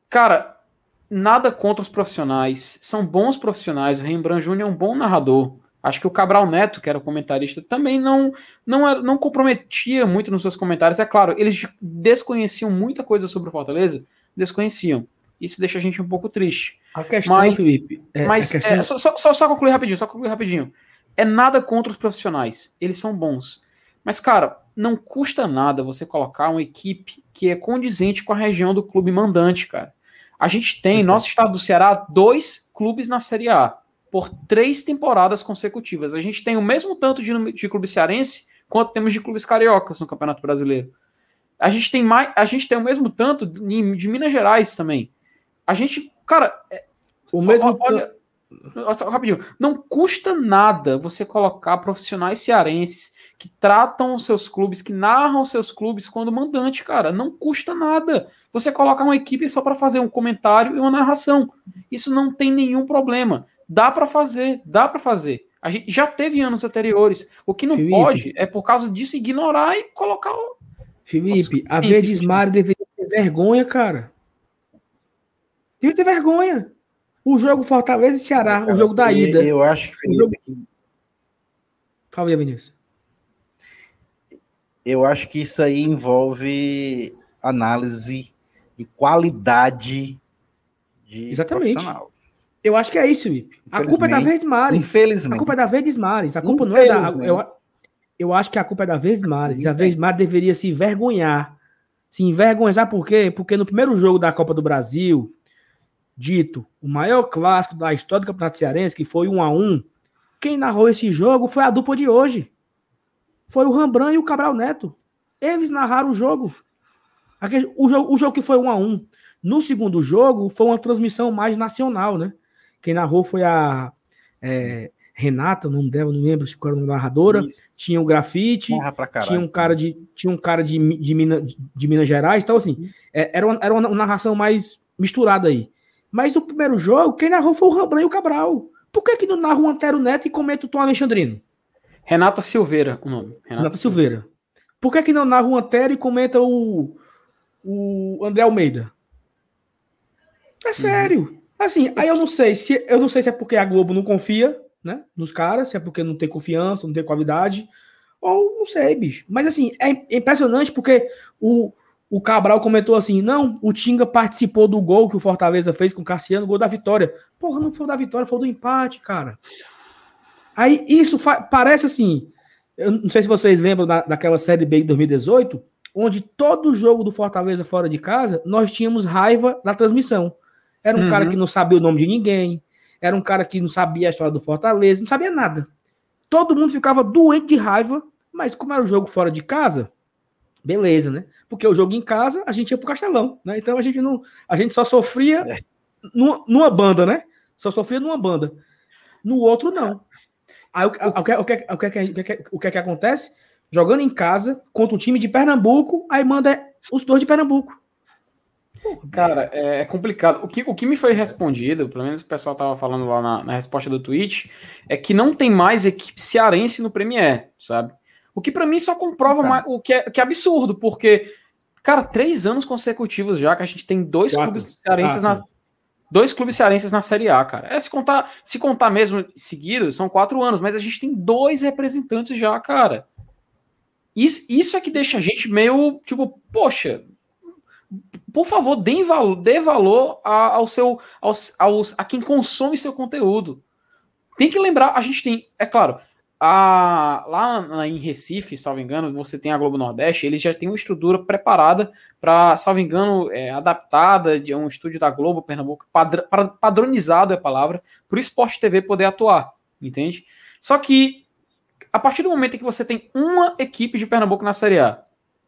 C: Cara, nada contra os profissionais. São bons profissionais. O Rembrandt Júnior é um bom narrador. Acho que o Cabral Neto, que era o comentarista, também não, não, era, não comprometia muito nos seus comentários. É claro, eles desconheciam muita coisa sobre o Fortaleza, desconheciam. Isso deixa a gente um pouco triste.
A: A questão, mas, Felipe.
C: É, mas questão... é, só, só, só concluir rapidinho, só concluir rapidinho. É nada contra os profissionais. Eles são bons. Mas, cara, não custa nada você colocar uma equipe que é condizente com a região do clube mandante, cara. A gente tem, uhum. nosso estado do Ceará, dois clubes na Série A por três temporadas consecutivas. A gente tem o mesmo tanto de, de clube cearense quanto temos de clubes cariocas no Campeonato Brasileiro. A gente tem mais, a gente tem o mesmo tanto de, de Minas Gerais também. A gente, cara, é,
A: o mesmo
C: olha, olha, rapidinho, não custa nada você colocar profissionais cearenses que tratam os seus clubes, que narram os seus clubes quando mandante, cara. Não custa nada. Você coloca uma equipe só para fazer um comentário e uma narração. Isso não tem nenhum problema. Dá para fazer, dá para fazer. A gente já teve anos anteriores. O que não Felipe, pode é por causa disso ignorar e colocar o.
A: Felipe, a Verdes Mari deveria ter vergonha, cara. Deveria ter vergonha. O jogo Fortaleza e Ceará, cara, o jogo da ida.
B: Eu acho que Felipe. Jogo...
A: Fala aí, Vinícius
B: eu acho que isso aí envolve análise e qualidade de
A: Exatamente. profissional. Eu acho que é isso, Felipe. A culpa é da Verdes Mares.
B: Infelizmente.
A: A culpa é da Verdes Mares. A culpa não é da. Eu, eu acho que a culpa é da Verdes Mares. E a Verdes Mares deveria se envergonhar. Se envergonhar, por quê? Porque no primeiro jogo da Copa do Brasil, dito o maior clássico da história do Campeonato Cearense, que foi um a um, quem narrou esse jogo foi a dupla de hoje. Foi o Rambran e o Cabral Neto. Eles narraram o jogo. Aquele, o, jogo o jogo que foi um a um. No segundo jogo, foi uma transmissão mais nacional, né? Quem narrou foi a é, Renata, o nome dela, não lembro se era uma narradora. Isso. Tinha o grafite, tinha um cara de, tinha um cara de, de, Minas, de Minas Gerais, então assim, é, era, uma, era uma narração mais misturada aí. Mas no primeiro jogo, quem narrou foi o Rambran e o Cabral. Por que, que não narra o Antero Neto e comenta o Tom Alexandrino?
C: Renata Silveira, o nome.
A: Renata, Renata Silveira. Silveira. Por que, que não narra o Antero e comenta o, o André Almeida? É uhum. sério. Uhum. Assim, aí eu não sei se eu não sei se é porque a Globo não confia, né, nos caras, se é porque não tem confiança, não tem qualidade, ou não sei, bicho. Mas assim, é impressionante porque o, o Cabral comentou assim: não, o Tinga participou do gol que o Fortaleza fez com o Cassiano, gol da vitória. Porra, não foi da vitória, foi do empate, cara. Aí isso parece assim. Eu não sei se vocês lembram da, daquela série B de 2018, onde todo jogo do Fortaleza fora de casa, nós tínhamos raiva da transmissão. Era um uhum. cara que não sabia o nome de ninguém, era um cara que não sabia a história do Fortaleza, não sabia nada. Todo mundo ficava doente de raiva, mas como era o jogo fora de casa, beleza, né? Porque o jogo em casa, a gente ia pro Castelão, né? Então a gente não, a gente só sofria é. numa, numa banda, né? Só sofria numa banda. No outro não. Aí o, que, o, que, o, que, o, que, o que, que acontece? Jogando em casa contra o time de Pernambuco, aí manda os dois de Pernambuco.
C: Cara, é, é complicado. O que, o que me foi respondido, pelo menos o pessoal tava falando lá na, na resposta do tweet, é que não tem mais equipe cearense no Premier, sabe? O que para mim só comprova mais, o que é, que é absurdo, porque, cara, três anos consecutivos já que a gente tem dois Quatro. clubes cearenses ah, na. Dois clubes cearenses na Série A, cara. É, se contar, se contar mesmo seguido, são quatro anos, mas a gente tem dois representantes já, cara. Isso, isso é que deixa a gente meio, tipo, poxa, por favor, dê valor, dê valor ao seu, aos, aos, a quem consome seu conteúdo. Tem que lembrar, a gente tem, é claro, a, lá em Recife, salvo engano, você tem a Globo Nordeste, eles já têm uma estrutura preparada para, salvo engano, é, adaptada de um estúdio da Globo, Pernambuco, padr, padronizado é a palavra, para o Esporte TV poder atuar, entende? Só que, a partir do momento em que você tem uma equipe de Pernambuco na Série A,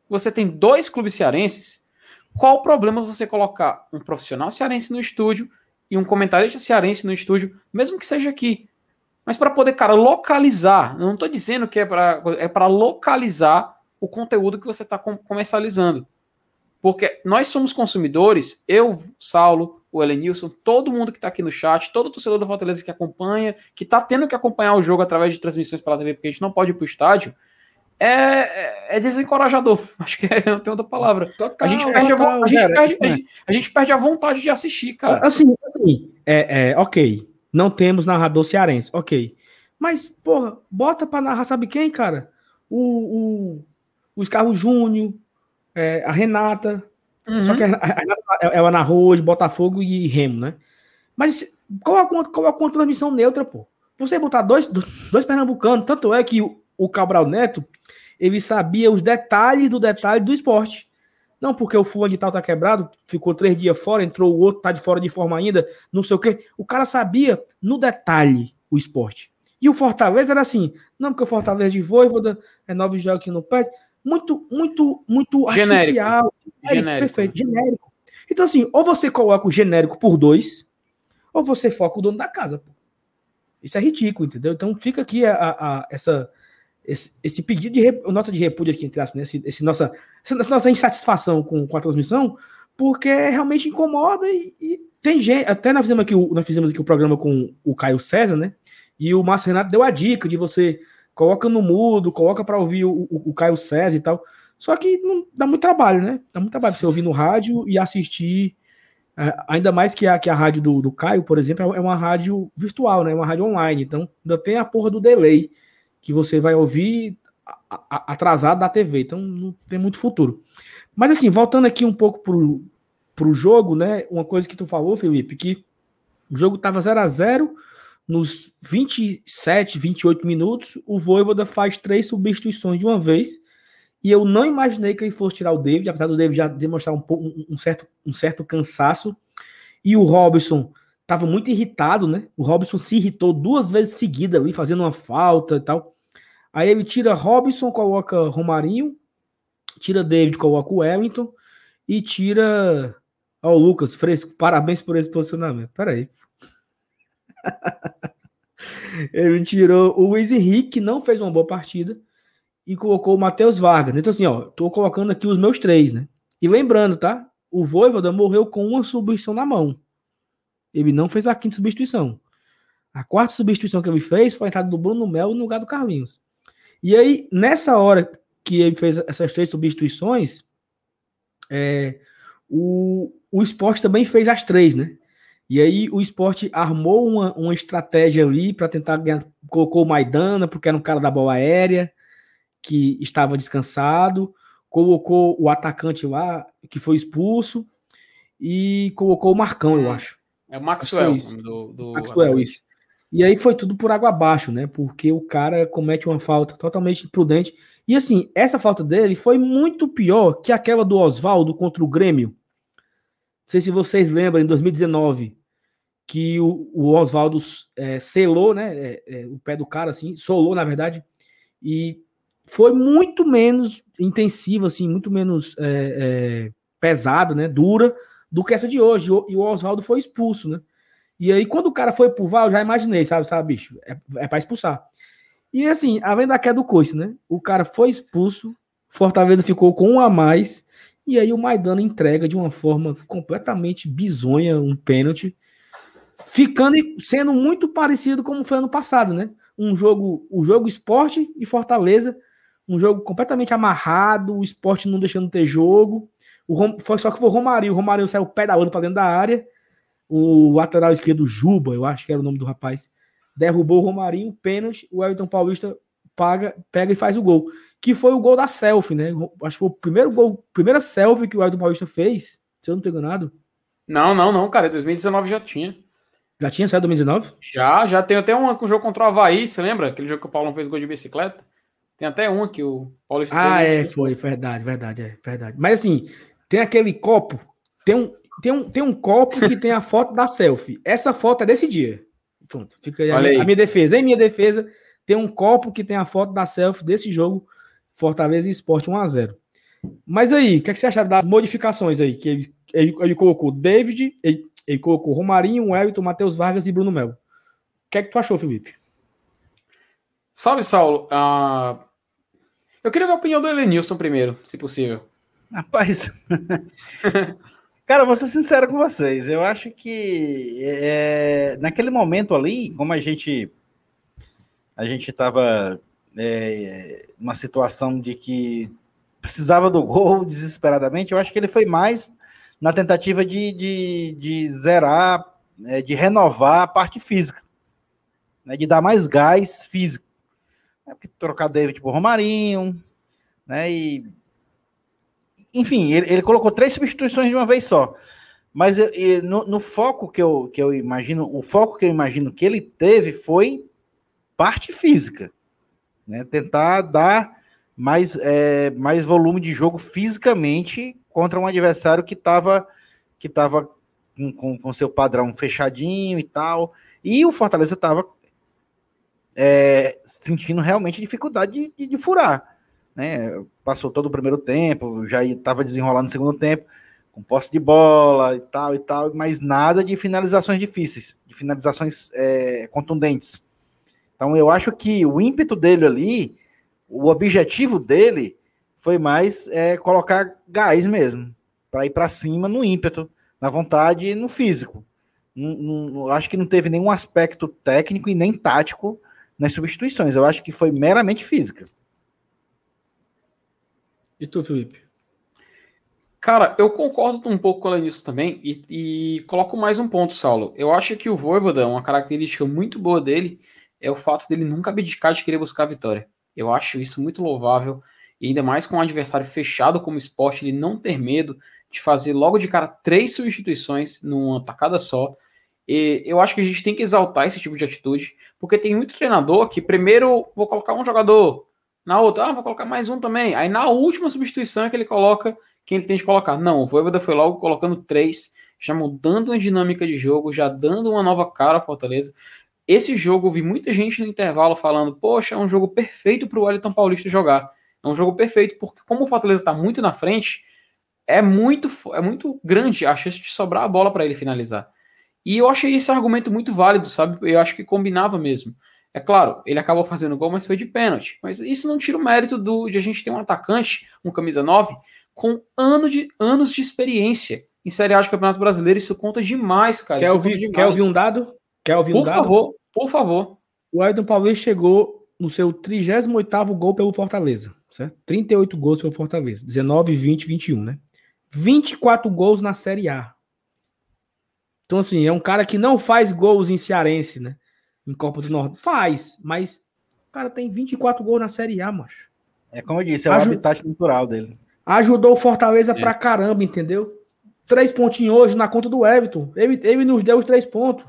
C: você tem dois clubes cearenses, qual o problema você colocar um profissional cearense no estúdio e um comentarista cearense no estúdio, mesmo que seja aqui? Mas para poder, cara, localizar, não estou dizendo que é para é para localizar o conteúdo que você está comercializando. Porque nós somos consumidores, eu, Saulo, o Elenilson, todo mundo que está aqui no chat, todo torcedor do Fortaleza que acompanha, que está tendo que acompanhar o jogo através de transmissões pela TV, porque a gente não pode ir para o estádio, é, é, é desencorajador. Acho que é, não tem outra palavra. Total, a, gente perde total, a, a, gente cara, perde, é. a, gente perde, a, vontade de assistir, cara.
A: Assim, assim é, é, ok. Não temos narrador cearense, ok. Mas, porra, bota pra narrar, sabe quem, cara? O, o, os Carlos Júnior, é, a Renata. Uhum. Só que a, Renata, ela narrou hoje Botafogo e Remo, né? Mas qual a, qual a transmissão neutra, pô? Você botar dois, dois pernambucanos, tanto é que o, o Cabral Neto ele sabia os detalhes do detalhe do esporte. Não porque o fulano de tal tá quebrado, ficou três dias fora, entrou o outro, tá de fora de forma ainda, não sei o quê. O cara sabia no detalhe o esporte. E o Fortaleza era assim, não porque o Fortaleza de Voivoda é nove jogos que não perde, muito, muito, muito
C: genérico. artificial.
A: Genérico, genérico. Perfeito, genérico. Então assim, ou você coloca o genérico por dois, ou você foca o dono da casa. Isso é ridículo, entendeu? Então fica aqui a, a, a essa esse, esse pedido de nota de repúdio aqui, entre aspas, né? esse, esse nossa, essa nossa insatisfação com, com a transmissão, porque realmente incomoda e, e tem gente, até nós fizemos aqui, o, nós fizemos aqui o programa com o Caio César, né? E o Márcio Renato deu a dica de você coloca no mudo, coloca para ouvir o, o, o, Caio César e tal. Só que não dá muito trabalho, né? Dá muito trabalho você ouvir no rádio e assistir. É, ainda mais que a, que a rádio do, do Caio, por exemplo, é uma rádio virtual, né? É uma rádio online. Então ainda tem a porra do delay que você vai ouvir atrasado da TV, então não tem muito futuro. Mas assim, voltando aqui um pouco pro, pro jogo, né? Uma coisa que tu falou, Felipe, que o jogo tava 0 a 0 nos 27, 28 minutos, o Voivoda faz três substituições de uma vez, e eu não imaginei que ele fosse tirar o David, apesar do David já demonstrar um, pouco, um, certo, um certo cansaço, e o Robson estava muito irritado, né? O Robson se irritou duas vezes seguida ali, fazendo uma falta e tal. Aí ele tira Robson, coloca Romarinho, tira David, coloca o Wellington e tira. Ó, o Lucas, fresco, parabéns por esse posicionamento. Peraí. ele tirou o Luiz Henrique, que não fez uma boa partida, e colocou o Matheus Vargas. Então, assim, ó, tô colocando aqui os meus três, né? E lembrando, tá? O Voivoda morreu com uma substituição na mão. Ele não fez a quinta substituição. A quarta substituição que ele fez foi a entrada do Bruno Melo no lugar do Carlinhos. E aí, nessa hora que ele fez essas três substituições, é, o, o esporte também fez as três, né? E aí o esporte armou uma, uma estratégia ali para tentar ganhar, colocou o Maidana, porque era um cara da bola aérea, que estava descansado, colocou o atacante lá, que foi expulso, e colocou o Marcão, eu acho.
C: É o Maxwell,
A: do, do Maxwell, isso. E aí foi tudo por água abaixo, né? Porque o cara comete uma falta totalmente imprudente. E assim, essa falta dele foi muito pior que aquela do Oswaldo contra o Grêmio. Não sei se vocês lembram, em 2019, que o, o Oswaldo é, selou, né? É, é, o pé do cara, assim, solou, na verdade, e foi muito menos intensiva, assim, muito menos é, é, pesada, né? Dura do que essa de hoje. E o Oswaldo foi expulso, né? E aí, quando o cara foi pro VAR, eu já imaginei, sabe, sabe, bicho? É, é pra expulsar. E assim, além da queda do coice, né? O cara foi expulso, Fortaleza ficou com um a mais, e aí o Maidana entrega de uma forma completamente bizonha um pênalti, ficando sendo muito parecido como foi ano passado, né? Um jogo, o jogo esporte e Fortaleza um jogo completamente amarrado, o esporte não deixando ter jogo. O Rom... foi só que foi o Romário. O Romário saiu o pé da outra para dentro da área. O lateral esquerdo, Juba, eu acho que era o nome do rapaz, derrubou o Romarinho, pênalti. O Everton Paulista paga, pega e faz o gol. Que foi o gol da selfie, né? Acho que foi o primeiro gol, primeira selfie que o Everton Paulista fez, se eu não tô enganado.
C: Não, não, não, cara. 2019 já tinha.
A: Já tinha saído 2019?
C: Já, já tem até um, um jogo contra o Havaí, você lembra? Aquele jogo que o Paulo fez gol de bicicleta. Tem até uma que o
A: Paulista Ah, é, foi, verdade, verdade, é, verdade. Mas assim, tem aquele copo, tem um, tem um, tem um copo que tem a foto da selfie. Essa foto é desse dia. Pronto, fica aí, a, aí. a, minha defesa. Em minha defesa, tem um copo que tem a foto da selfie desse jogo, Fortaleza e Esporte 1x0. Mas aí, o que, é que você acha das modificações aí? Que ele, ele, ele colocou David, ele, ele colocou Romarinho, Wellington, Matheus Vargas e Bruno Melo. O que é que tu achou, Felipe?
C: Salve, Saulo. Uh, eu queria ver a opinião do Elenilson primeiro, se possível.
B: Rapaz. Cara, vou ser sincero com vocês. Eu acho que é, naquele momento ali, como a gente a gente estava é, numa situação de que precisava do gol desesperadamente, eu acho que ele foi mais na tentativa de, de, de zerar, é, de renovar a parte física, né, de dar mais gás físico. É porque trocar David por Romarinho, né? E enfim, ele, ele, colocou três substituições de uma vez só. Mas eu, no, no, foco que eu, que eu imagino, o foco que eu imagino que ele teve foi parte física, né? Tentar dar mais, é, mais volume de jogo fisicamente contra um adversário que estava que tava com, com, com, seu padrão fechadinho e tal. E o Fortaleza estava é, sentindo realmente dificuldade de, de, de, furar. Né? Passou todo o primeiro tempo, já estava desenrolando no segundo tempo, com posse de bola e tal e tal, mas nada de finalizações difíceis, de finalizações é, contundentes. Então eu acho que o ímpeto dele ali, o objetivo dele foi mais é, colocar gás mesmo, para ir para cima no ímpeto, na vontade e no físico. Não, não, acho que não teve nenhum aspecto técnico e nem tático nas substituições. Eu acho que foi meramente física.
A: E tu, Felipe?
C: Cara, eu concordo um pouco com ela nisso também e, e, coloco mais um ponto, Saulo. Eu acho que o Voivoda, uma característica muito boa dele, é o fato dele nunca abdicar de querer buscar a vitória. Eu acho isso muito louvável, e ainda mais com um adversário fechado como esporte, ele não ter medo de fazer logo de cara três substituições numa tacada só. E eu acho que a gente tem que exaltar esse tipo de atitude, porque tem muito treinador que primeiro vou colocar um jogador, na outra, ah, vou colocar mais um também. Aí na última substituição é que ele coloca quem ele tem de colocar. Não, o Voivoda foi logo colocando três. já mudando uma dinâmica de jogo, já dando uma nova cara ao Fortaleza. Esse jogo, eu vi muita gente no intervalo falando: Poxa, é um jogo perfeito para o Wellington Paulista jogar. É um jogo perfeito, porque como o Fortaleza está muito na frente, é muito, é muito grande a chance de sobrar a bola para ele finalizar. E eu achei esse argumento muito válido, sabe? Eu acho que combinava mesmo. É claro, ele acabou fazendo gol, mas foi de pênalti. Mas isso não tira o mérito do, de a gente ter um atacante, um camisa 9, com ano de, anos de experiência em Série A de Campeonato Brasileiro. Isso conta demais, cara.
A: Quer, ouvir, demais. quer ouvir um dado? Quer ouvir
C: por
A: um dado?
C: Por favor, por favor.
A: O Ayrton Paulista chegou no seu 38º gol pelo Fortaleza, certo? 38 gols pelo Fortaleza, 19, 20, 21, né? 24 gols na Série A. Então, assim, é um cara que não faz gols em Cearense, né? Em Copa do Norte. Faz, mas o cara tem 24 gols na Série A, macho.
B: É como eu disse, é Aju... o habitat natural dele.
A: Ajudou o Fortaleza é. pra caramba, entendeu? Três pontinhos hoje na conta do Everton. Ele, ele nos deu os três pontos.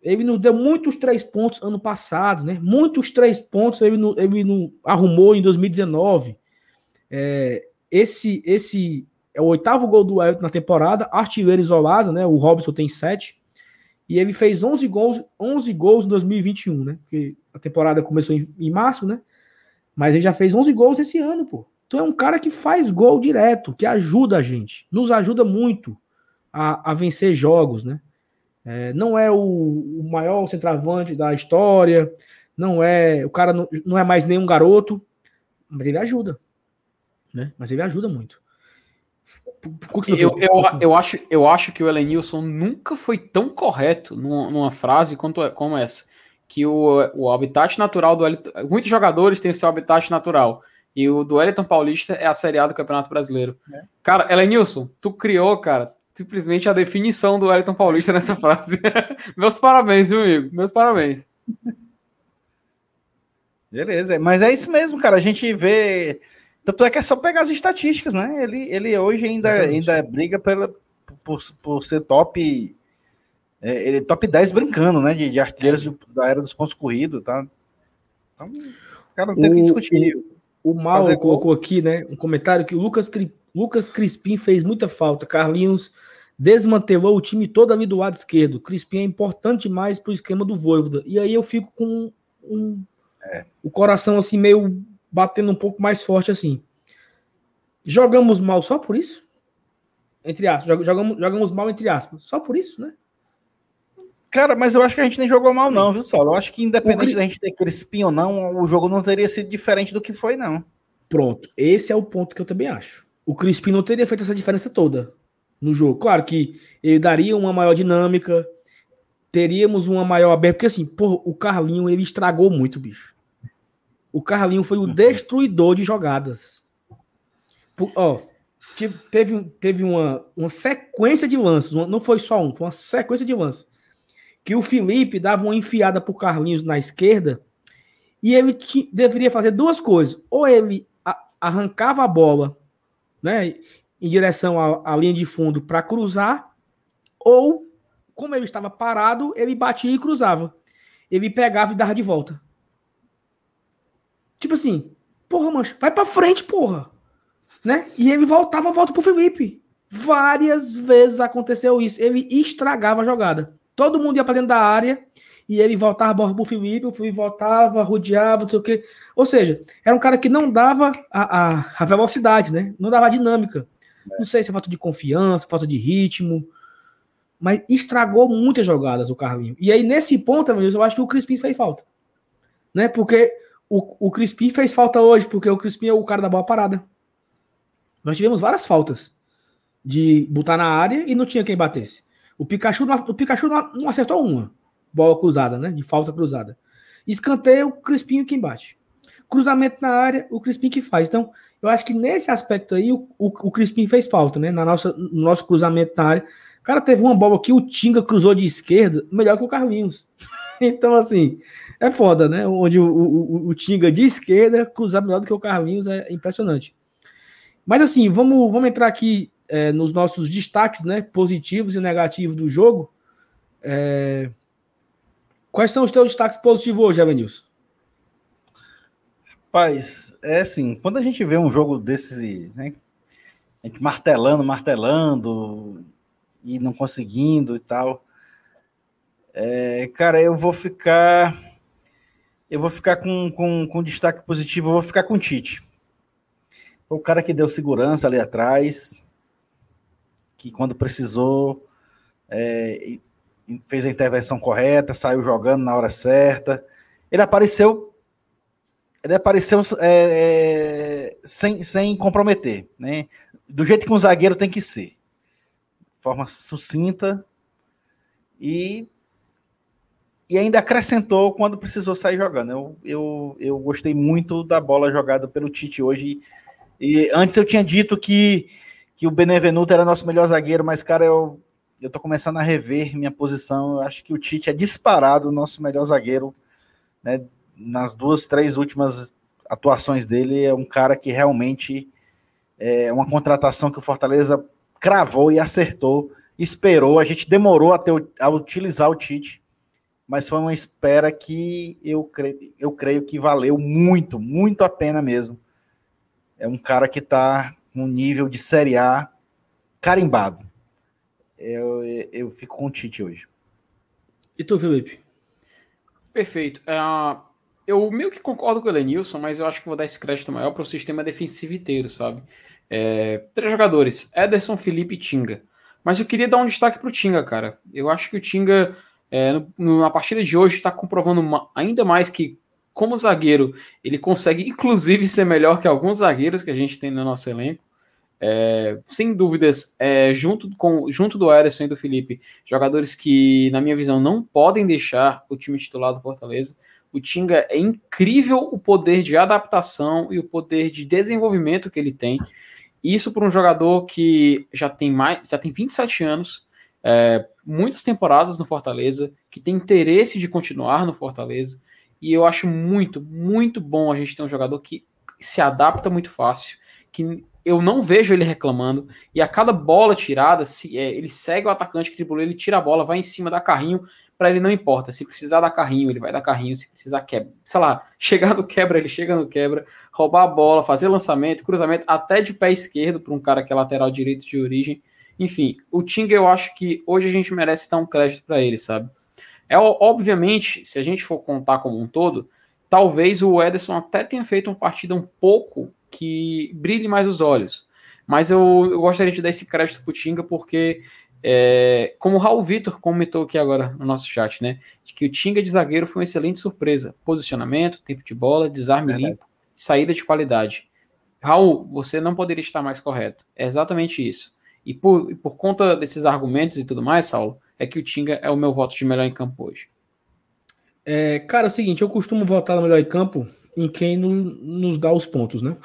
A: Ele nos deu muitos três pontos ano passado, né? Muitos três pontos ele, no, ele no, arrumou em 2019. É, esse, esse é o oitavo gol do Everton na temporada, artilheiro isolado, né? O Robson tem sete. E ele fez 11 gols, 11 gols em 2021, né? Porque a temporada começou em, em março, né? Mas ele já fez 11 gols esse ano, pô. Então é um cara que faz gol direto, que ajuda a gente, nos ajuda muito a, a vencer jogos, né? É, não é o, o, maior centroavante da história, não é o cara não, não é mais nenhum garoto, mas ele ajuda, né? Mas ele ajuda muito.
C: Eu, eu, eu, acho, eu acho que o Elenilson nunca foi tão correto numa, numa frase quanto, é, como essa. Que o, o habitat natural do. Muitos jogadores têm seu habitat natural. E o do Wellington Paulista é a Série A do Campeonato Brasileiro. É. Cara, Elenilson, tu criou, cara, simplesmente a definição do Wellington Paulista nessa frase. Meus parabéns, viu, amigo? Meus parabéns.
B: Beleza, mas é isso mesmo, cara. A gente vê. Tanto é que é só pegar as estatísticas, né? Ele, ele hoje ainda, ainda briga pela, por, por ser top. É, ele é top 10 brincando, né? De, de artilheiros é. da era dos pontos corridos, tá? Então,
A: cara, não tem o que discutir. O, o Mal colocou aqui, né? Um comentário que o Lucas Lucas Crispim fez muita falta. Carlinhos desmantelou o time todo ali do lado esquerdo. Crispim é importante mais para o esquema do Voivoda. E aí eu fico com um, é. o coração assim meio batendo um pouco mais forte assim. Jogamos mal só por isso? Entre aspas. Jogamos, jogamos mal entre aspas. Só por isso, né?
B: Cara, mas eu acho que a gente nem jogou mal, não, viu, Saulo? Eu acho que independente da gente ter Crispim ou não, o jogo não teria sido diferente do que foi, não.
A: Pronto. Esse é o ponto que eu também acho o Crispim não teria feito essa diferença toda no jogo. Claro que ele daria uma maior dinâmica, teríamos uma maior aberta, porque assim, porra, o Carlinho ele estragou muito, bicho. O Carlinho foi o destruidor de jogadas. Por, ó, teve, teve uma, uma sequência de lances, não foi só um, foi uma sequência de lances. Que o Felipe dava uma enfiada pro Carlinhos na esquerda e ele deveria fazer duas coisas. Ou ele arrancava a bola né, em direção à linha de fundo para cruzar, ou, como ele estava parado, ele batia e cruzava. Ele pegava e dava de volta. Tipo assim, porra, mancha, vai para frente, porra. Né? E ele voltava, volta pro Felipe. Várias vezes aconteceu isso. Ele estragava a jogada. Todo mundo ia para dentro da área e ele voltava a bola pro Felipe, o Felipe voltava, rodeava, não sei o quê. Ou seja, era um cara que não dava a, a, a velocidade, né? Não dava a dinâmica. É. Não sei se é falta de confiança, falta de ritmo, mas estragou muitas jogadas o Carlinho. E aí, nesse ponto, eu acho que o Crispim fez falta. Né? Porque o, o Crispim fez falta hoje, porque o Crispim é o cara da bola parada. Nós tivemos várias faltas de botar na área e não tinha quem batesse. O Pikachu, o Pikachu não acertou uma bola cruzada, né? De falta cruzada. Escanteio, o Crispinho quem bate. Cruzamento na área, o Crispim que faz. Então, eu acho que nesse aspecto aí, o, o, o Crispim fez falta, né? Na nossa, no nosso cruzamento na área. O cara teve uma bola que o Tinga cruzou de esquerda, melhor que o Carlinhos. então, assim, é foda, né? Onde o, o, o Tinga de esquerda cruzar melhor do que o Carlinhos é impressionante. Mas assim, vamos, vamos entrar aqui é, nos nossos destaques, né? Positivos e negativos do jogo. É, Quais são os teus destaques positivos hoje, Evanilson?
B: Rapaz, é assim, quando a gente vê um jogo desse, né, a gente martelando, martelando, e não conseguindo e tal. É, cara, eu vou ficar. Eu vou ficar com, com, com destaque positivo, eu vou ficar com o Tite. Foi o cara que deu segurança ali atrás, que quando precisou é, fez a intervenção correta, saiu jogando na hora certa. Ele apareceu, ele apareceu é, é, sem, sem comprometer, né? Do jeito que um zagueiro tem que ser, forma sucinta e e ainda acrescentou quando precisou sair jogando. Eu, eu, eu gostei muito da bola jogada pelo Tite hoje. E antes eu tinha dito que, que o Benevenuto era nosso melhor zagueiro, mas, cara, eu, eu tô começando a rever minha posição. Eu acho que o Tite é disparado o nosso melhor zagueiro, né? Nas duas, três últimas atuações dele, é um cara que realmente é uma contratação que o Fortaleza cravou e acertou, esperou. A gente demorou a, ter, a utilizar o Tite, mas foi uma espera que eu creio, eu creio que valeu muito, muito a pena mesmo. É um cara que está no nível de Série A carimbado eu, eu fico com o Tite hoje.
A: E tu, Felipe?
C: Perfeito. Uh, eu meio que concordo com o Elenilson, mas eu acho que vou dar esse crédito maior para o sistema defensivo inteiro, sabe? É, três jogadores, Ederson, Felipe e Tinga. Mas eu queria dar um destaque para o Tinga, cara. Eu acho que o Tinga, é, no, na partida de hoje, está comprovando uma, ainda mais que, como zagueiro, ele consegue, inclusive, ser melhor que alguns zagueiros que a gente tem no nosso elenco. É, sem dúvidas, é, junto, com, junto do Ederson e do Felipe, jogadores que, na minha visão, não podem deixar o time titular do Fortaleza. O Tinga é incrível o poder de adaptação e o poder de desenvolvimento que ele tem. Isso para um jogador que já tem mais, já tem 27 anos, é, muitas temporadas no Fortaleza, que tem interesse de continuar no Fortaleza. E eu acho muito, muito bom a gente ter um jogador que se adapta muito fácil, que eu não vejo ele reclamando. E a cada bola tirada, se é, ele segue o atacante que driblou, ele tira a bola, vai em cima da carrinho, para ele não importa. Se precisar dar carrinho, ele vai dar carrinho. Se precisar quebra, sei lá, chegar no quebra, ele chega no quebra, roubar a bola, fazer lançamento, cruzamento, até de pé esquerdo para um cara que é lateral direito de origem. Enfim, o Tinga eu acho que hoje a gente merece dar um crédito para ele, sabe? É obviamente, se a gente for contar como um todo, talvez o Ederson até tenha feito uma partida um pouco que brilhe mais os olhos. Mas eu, eu gostaria de dar esse crédito pro Tinga, porque, é, como o Raul Vitor comentou aqui agora no nosso chat, né? De que o Tinga de zagueiro foi uma excelente surpresa. Posicionamento, tempo de bola, desarme é limpo, saída de qualidade. Raul, você não poderia estar mais correto. É exatamente isso. E por, por conta desses argumentos e tudo mais, Saulo, é que o Tinga é o meu voto de melhor em campo hoje.
A: É, cara, é o seguinte, eu costumo votar no melhor em campo em quem no, nos dá os pontos, né?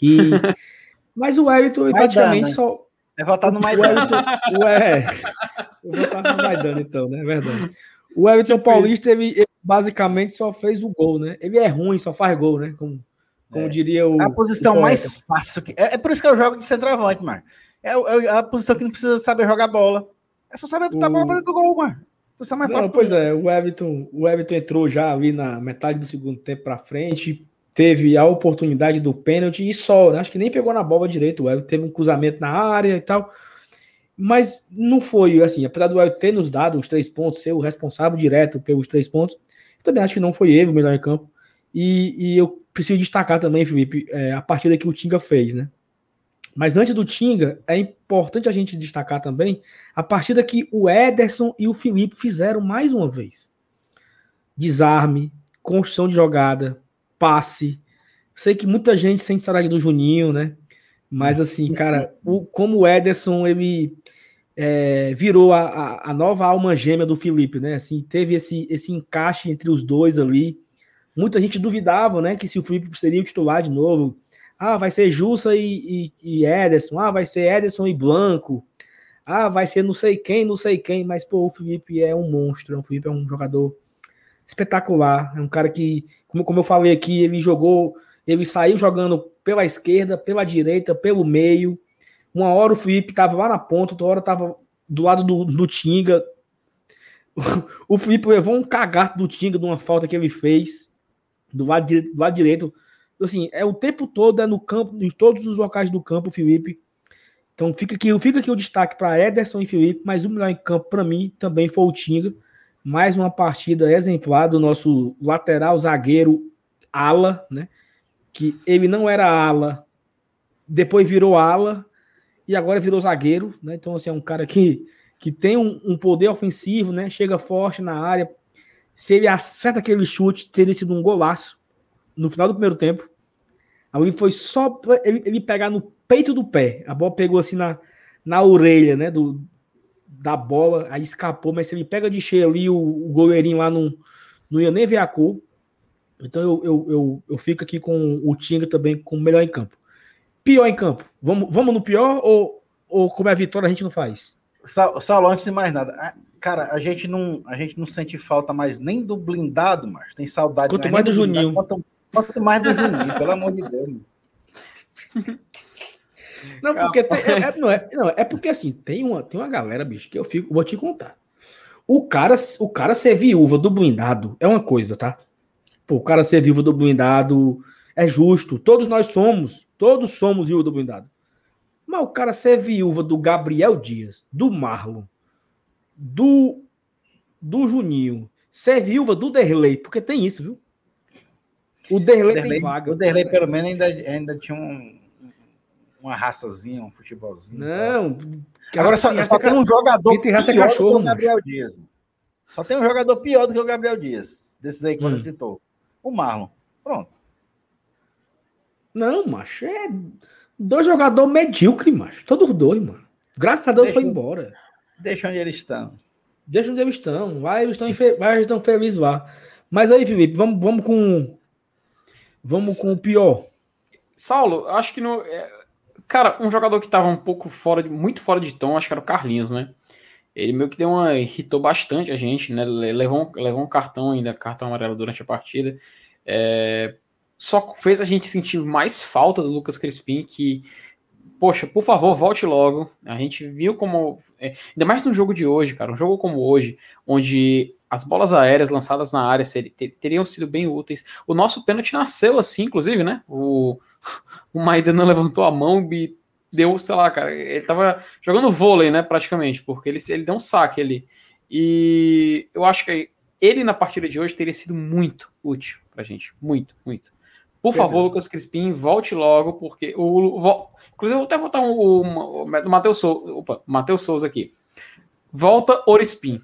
A: E, mas o Everton praticamente né? só.
B: É votar no Maidana.
A: O é, eu vou votar no Maidana, então, né? É verdade. O Everton tipo Paulista, ele, ele, basicamente só fez o gol, né? Ele é ruim, só faz gol, né? Como, como é. diria o.
B: A posição o mais fácil. Que... É, é, por isso que eu jogo de centroavante, mano. É, é, a posição que não precisa saber jogar bola. É só saber botar o... bola para dentro do gol, mano.
A: Posição mais não, fácil. Pois é, o Everton, o Everton entrou já ali na metade do segundo tempo para frente, teve a oportunidade do pênalti e só, né? acho que nem pegou na bola direito, o Everton teve um cruzamento na área e tal, mas não foi assim, apesar do Everton ter nos dado os três pontos, ser o responsável direto pelos três pontos, também acho que não foi ele o melhor em campo, e, e eu preciso destacar também, Felipe, é, a partida que o Tinga fez, né? Mas antes do Tinga, é importante a gente destacar também a partida que o Ederson e o Felipe fizeram mais uma vez. Desarme, construção de jogada, passe. Sei que muita gente sente saudade do Juninho, né? Mas assim, cara, o, como o Ederson ele é, virou a, a, nova alma gêmea do Felipe, né? Assim, teve esse, esse encaixe entre os dois ali. Muita gente duvidava, né? Que se o Felipe seria o titular de novo. Ah, vai ser Jussa e, e, e Ederson. Ah, vai ser Ederson e Blanco. Ah, vai ser não sei quem, não sei quem. Mas, pô, o Felipe é um monstro. O Felipe é um jogador espetacular. É um cara que, como, como eu falei aqui, ele jogou, ele saiu jogando pela esquerda, pela direita, pelo meio. Uma hora o Felipe estava lá na ponta, outra hora estava do lado do, do Tinga. O, Felipe levou um cagaço do Tinga de uma falta que ele fez do lado, do lado direito. Assim, é o tempo todo é no campo, em todos os locais do campo, Felipe. Então fica aqui, fica aqui o destaque para Ederson e Felipe, mas o melhor em campo para mim também foi o Tinga. Mais uma partida exemplar do nosso lateral zagueiro ala, né? Que ele não era ala, depois virou ala e agora virou zagueiro, né? Então assim é um cara que que tem um, um poder ofensivo, né? Chega forte na área. Se ele acerta aquele chute, teria sido um golaço no final do primeiro tempo. Ali foi só ele, ele pegar no peito do pé. A bola pegou assim na, na orelha, né? Do, da bola, aí escapou, mas se ele pega de cheio ali, o, o goleirinho lá não, não ia nem ver a cor. Então eu, eu, eu, eu fico aqui com o Tinga também com o melhor em campo. Pior em campo. Vamos, vamos no pior ou, ou como é a vitória a gente não faz?
B: Saulo, antes de mais nada, cara, a gente não, a gente não sente falta mais nem do blindado, mas tem saudade
A: quanto mais, mais do, Juninho.
B: Quanto, quanto, mais do Juninho, pelo amor de Deus.
A: Não, porque tem, é, é, não, é, não, é porque assim, tem uma, tem uma galera, bicho, que eu fico, vou te contar. O cara, o cara ser viúva do blindado é uma coisa, tá? Pô, o cara ser viúva do blindado é justo. Todos nós somos, todos somos viúva do blindado. Mas o cara ser viúva do Gabriel Dias, do Marlon, do, do Juninho, ser viúva do Derlei, porque tem isso, viu?
B: O Derlei, Derlei tem vaga. O Derlei, pelo menos, ainda, ainda tinha um, uma raçazinha, um futebolzinho.
A: Não.
B: Agora só, só tem um jogador
A: tem pior cachorro, do que o
B: Gabriel mano. Dias. Só tem um jogador pior do que o Gabriel Dias, desses aí que hum. você citou. O Marlon. Pronto.
A: Não, macho, é Dois jogadores medíocres, macho. Todos dois, mano. Graças a Deus deixa, foi embora.
B: Deixa onde eles estão.
A: Deixa onde eles estão. Vai, eles estão, vai, eles estão felizes lá. Mas aí, Felipe, vamos, vamos com. Vamos com o pior.
C: Saulo, acho que no. É, cara, um jogador que tava um pouco fora de. muito fora de tom, acho que era o Carlinhos, né? Ele meio que deu uma. irritou bastante a gente, né? Levou, levou um cartão ainda, cartão amarelo durante a partida. É, só fez a gente sentir mais falta do Lucas Crispim, que, poxa, por favor, volte logo. A gente viu como. É, ainda mais no jogo de hoje, cara, um jogo como hoje, onde as bolas aéreas lançadas na área teriam sido bem úteis. O nosso pênalti nasceu assim, inclusive, né? O, o Maidana levantou a mão e deu, sei lá, cara, ele tava jogando vôlei, né, praticamente, porque ele, ele deu um saque ali. E eu acho que ele na partida de hoje teria sido muito útil pra gente. Muito, muito. Por favor, Lucas Crispim, volte logo, porque o. o inclusive, eu vou até botar o, o, o Matheus Souza aqui. Volta Orispim.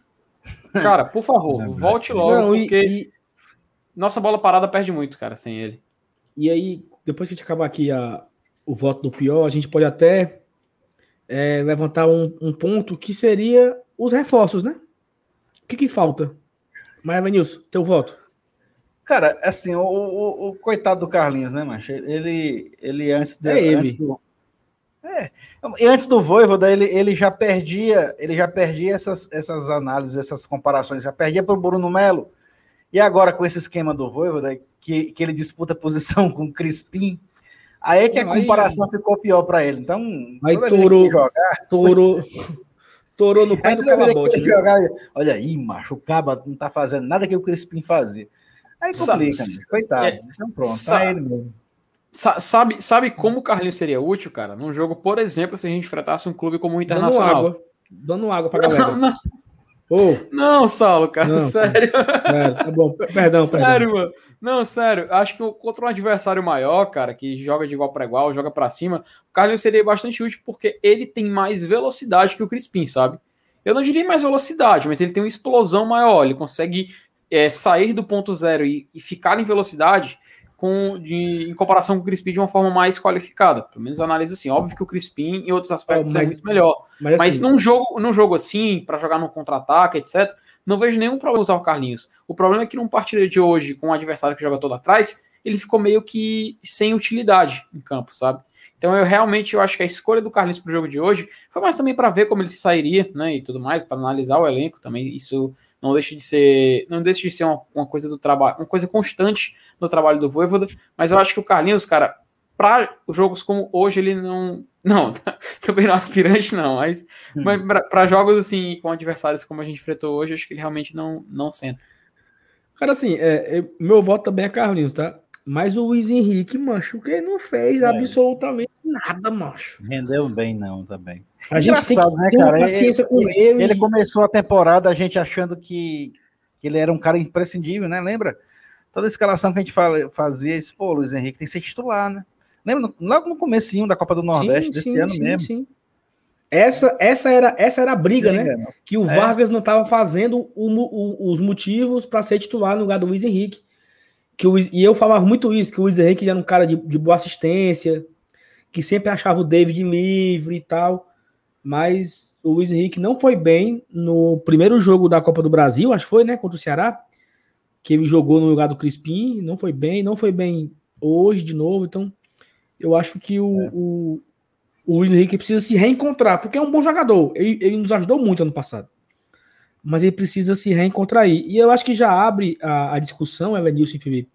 C: Cara, por favor, Não, volte logo, Não, e, porque e... nossa bola parada perde muito, cara, sem ele.
A: E aí, depois que a gente acabar aqui a, o voto do pior, a gente pode até é, levantar um, um, ponto que seria os reforços, né? O que, que falta? Mas, Venilson, teu voto.
B: Cara, assim, o, o, o, coitado do Carlinhos, né, mancha? Ele, ele antes de,
A: é ele.
B: Antes do, é, e antes do Voivoda, ele, ele já perdia, ele já perdia essas, essas análises, essas comparações, já perdia para o Bruno Melo. E agora com esse esquema do Voivoda, que, que ele disputa posição com o Crispim, aí é que a comparação aí, ficou pior para ele. Então,
A: aí torou, jogar, torou, torou no pé do
B: cababote. Jogar, olha aí, macho, o Caba não tá fazendo nada que o Crispim fazia. Aí complica, sabe, coitado. É, então pronto, sabe, tá ele mesmo.
C: Sabe, sabe como o Carlinhos seria útil, cara? Num jogo, por exemplo, se a gente enfrentasse um clube como o Internacional.
A: Dando água, dando água pra galera.
C: Não, não. Oh. não Saulo, cara, não, sério.
A: sério. Tá bom, perdão,
C: sério, mano. Não, sério, acho que contra um adversário maior, cara, que joga de igual para igual, joga para cima, o Carlinhos seria bastante útil porque ele tem mais velocidade que o Crispim, sabe? Eu não diria mais velocidade, mas ele tem uma explosão maior, ele consegue é, sair do ponto zero e, e ficar em velocidade com, de, em comparação com o Crispim de uma forma mais qualificada. Pelo menos eu analiso assim. Óbvio que o Crispim, em outros aspectos, é, mas, é muito melhor. Mas, mas assim, num, jogo, num jogo assim, para jogar no contra-ataque, etc., não vejo nenhum problema usar o Carlinhos. O problema é que num partida de hoje, com um adversário que joga todo atrás, ele ficou meio que sem utilidade em campo, sabe? Então eu realmente eu acho que a escolha do Carlinhos para o jogo de hoje foi mais também para ver como ele se sairia, né, e tudo mais, para analisar o elenco também. Isso não deixa de ser, não deixa de ser uma, uma coisa do trabalho, uma coisa constante no trabalho do Voivoda, mas eu acho que o Carlinhos, cara, para jogos como hoje ele não, não, também não é aspirante não, mas, hum. mas para jogos assim com adversários como a gente enfrentou hoje, acho que ele realmente não não senta.
A: Cara, assim, é, é, meu voto também é Carlinhos, tá? Mas o Luiz Henrique, macho, que não fez é. absolutamente nada, macho.
B: Rendeu bem, não, também.
A: A gente tem que né, ter cara? paciência ele, com ele.
B: Ele começou a temporada a gente achando que, que ele era um cara imprescindível, né? Lembra? Toda a escalação que a gente fazia, esse, pô, Luiz Henrique tem que ser titular, né? Lembra? Logo no comecinho da Copa do Nordeste, sim, desse sim, ano sim, mesmo. Sim.
A: Essa, essa, era, essa era a briga, né? Não. Que o é. Vargas não estava fazendo o, o, os motivos para ser titular no lugar do Luiz Henrique. Que o, e eu falava muito isso, que o Luiz Henrique era um cara de, de boa assistência, que sempre achava o David livre e tal. Mas o Luiz Henrique não foi bem no primeiro jogo da Copa do Brasil, acho que foi, né? Contra o Ceará. Que ele jogou no lugar do Crispim, não foi bem, não foi bem hoje de novo. Então, eu acho que o, é. o, o Luiz Henrique precisa se reencontrar, porque é um bom jogador. Ele, ele nos ajudou muito ano passado. Mas ele precisa se reencontrar aí. E eu acho que já abre a, a discussão, Elenilson e Felipe,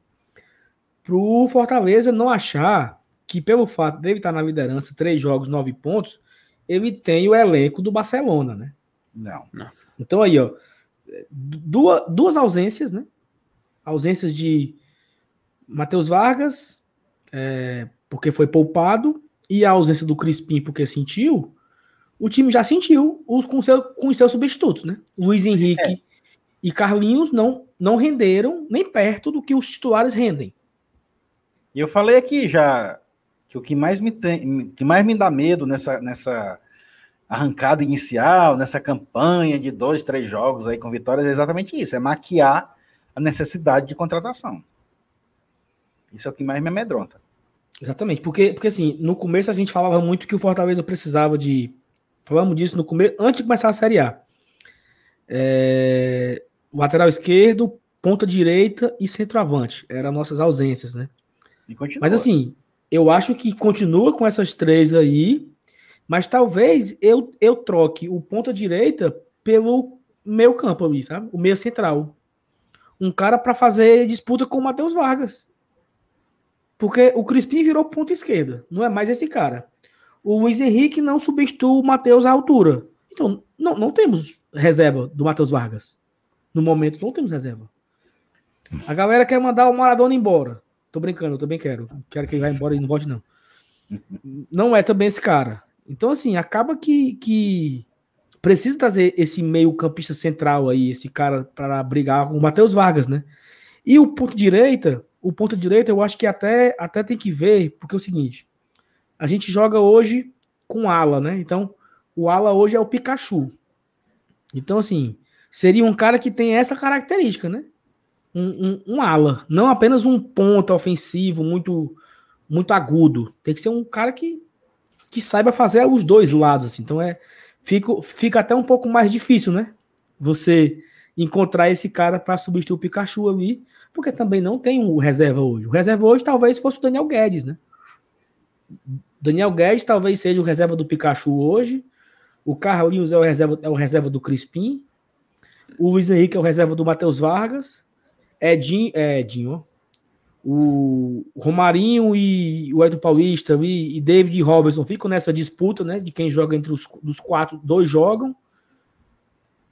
A: para o Fortaleza não achar que, pelo fato dele estar na liderança, três jogos, nove pontos, ele tem o elenco do Barcelona, né?
B: Não. não.
A: Então aí, ó, duas, duas ausências, né? Ausências de Matheus Vargas, é, porque foi poupado, e a ausência do Crispim porque sentiu, o time já sentiu os, com, seu, com os seus substitutos, né? Luiz Henrique é. e Carlinhos não, não renderam nem perto do que os titulares rendem.
B: E eu falei aqui já que o que mais me tem, que mais me dá medo nessa, nessa arrancada inicial, nessa campanha de dois, três jogos aí com vitórias, é exatamente isso: é maquiar a necessidade de contratação. Isso é o que mais me amedronta.
A: Exatamente, porque, porque assim, no começo a gente falava muito que o Fortaleza precisava de. Falamos disso no começo, antes de começar a Série A. É, lateral esquerdo, ponta direita e centroavante. Eram nossas ausências, né? Mas assim, eu acho que continua com essas três aí, mas talvez eu, eu troque o ponta direita pelo meio campo ali, sabe? O meio central. Um cara para fazer disputa com o Matheus Vargas. Porque o Crispim virou ponta esquerda, não é mais esse cara. O Luiz Henrique não substitui o Matheus à altura. Então, não, não temos reserva do Matheus Vargas. No momento, não temos reserva. A galera quer mandar o Maradona embora. Tô brincando, eu também quero. Quero que ele vá embora e não volte, não. Não é também esse cara. Então, assim, acaba que, que precisa trazer esse meio-campista central aí, esse cara, para brigar com o Matheus Vargas, né? E o ponto direita, o ponto direito eu acho que até, até tem que ver, porque é o seguinte: a gente joga hoje com ala, né? Então, o ala hoje é o Pikachu. Então, assim, seria um cara que tem essa característica, né? Um, um, ala, não apenas um ponta ofensivo muito muito agudo. Tem que ser um cara que, que saiba fazer os dois lados, assim. Então é fica, fica até um pouco mais difícil, né? Você encontrar esse cara para substituir o Pikachu ali, porque também não tem o reserva hoje. O reserva hoje talvez fosse o Daniel Guedes, né? Daniel Guedes talvez seja o reserva do Pikachu hoje. O Carlinhos é o reserva, é o reserva do Crispim. O Luiz Henrique é o reserva do Matheus Vargas. Edinho, é, Edinho o Romarinho e o Edson Paulista e, e David Robertson ficam nessa disputa, né? De quem joga entre os dos quatro, dois jogam.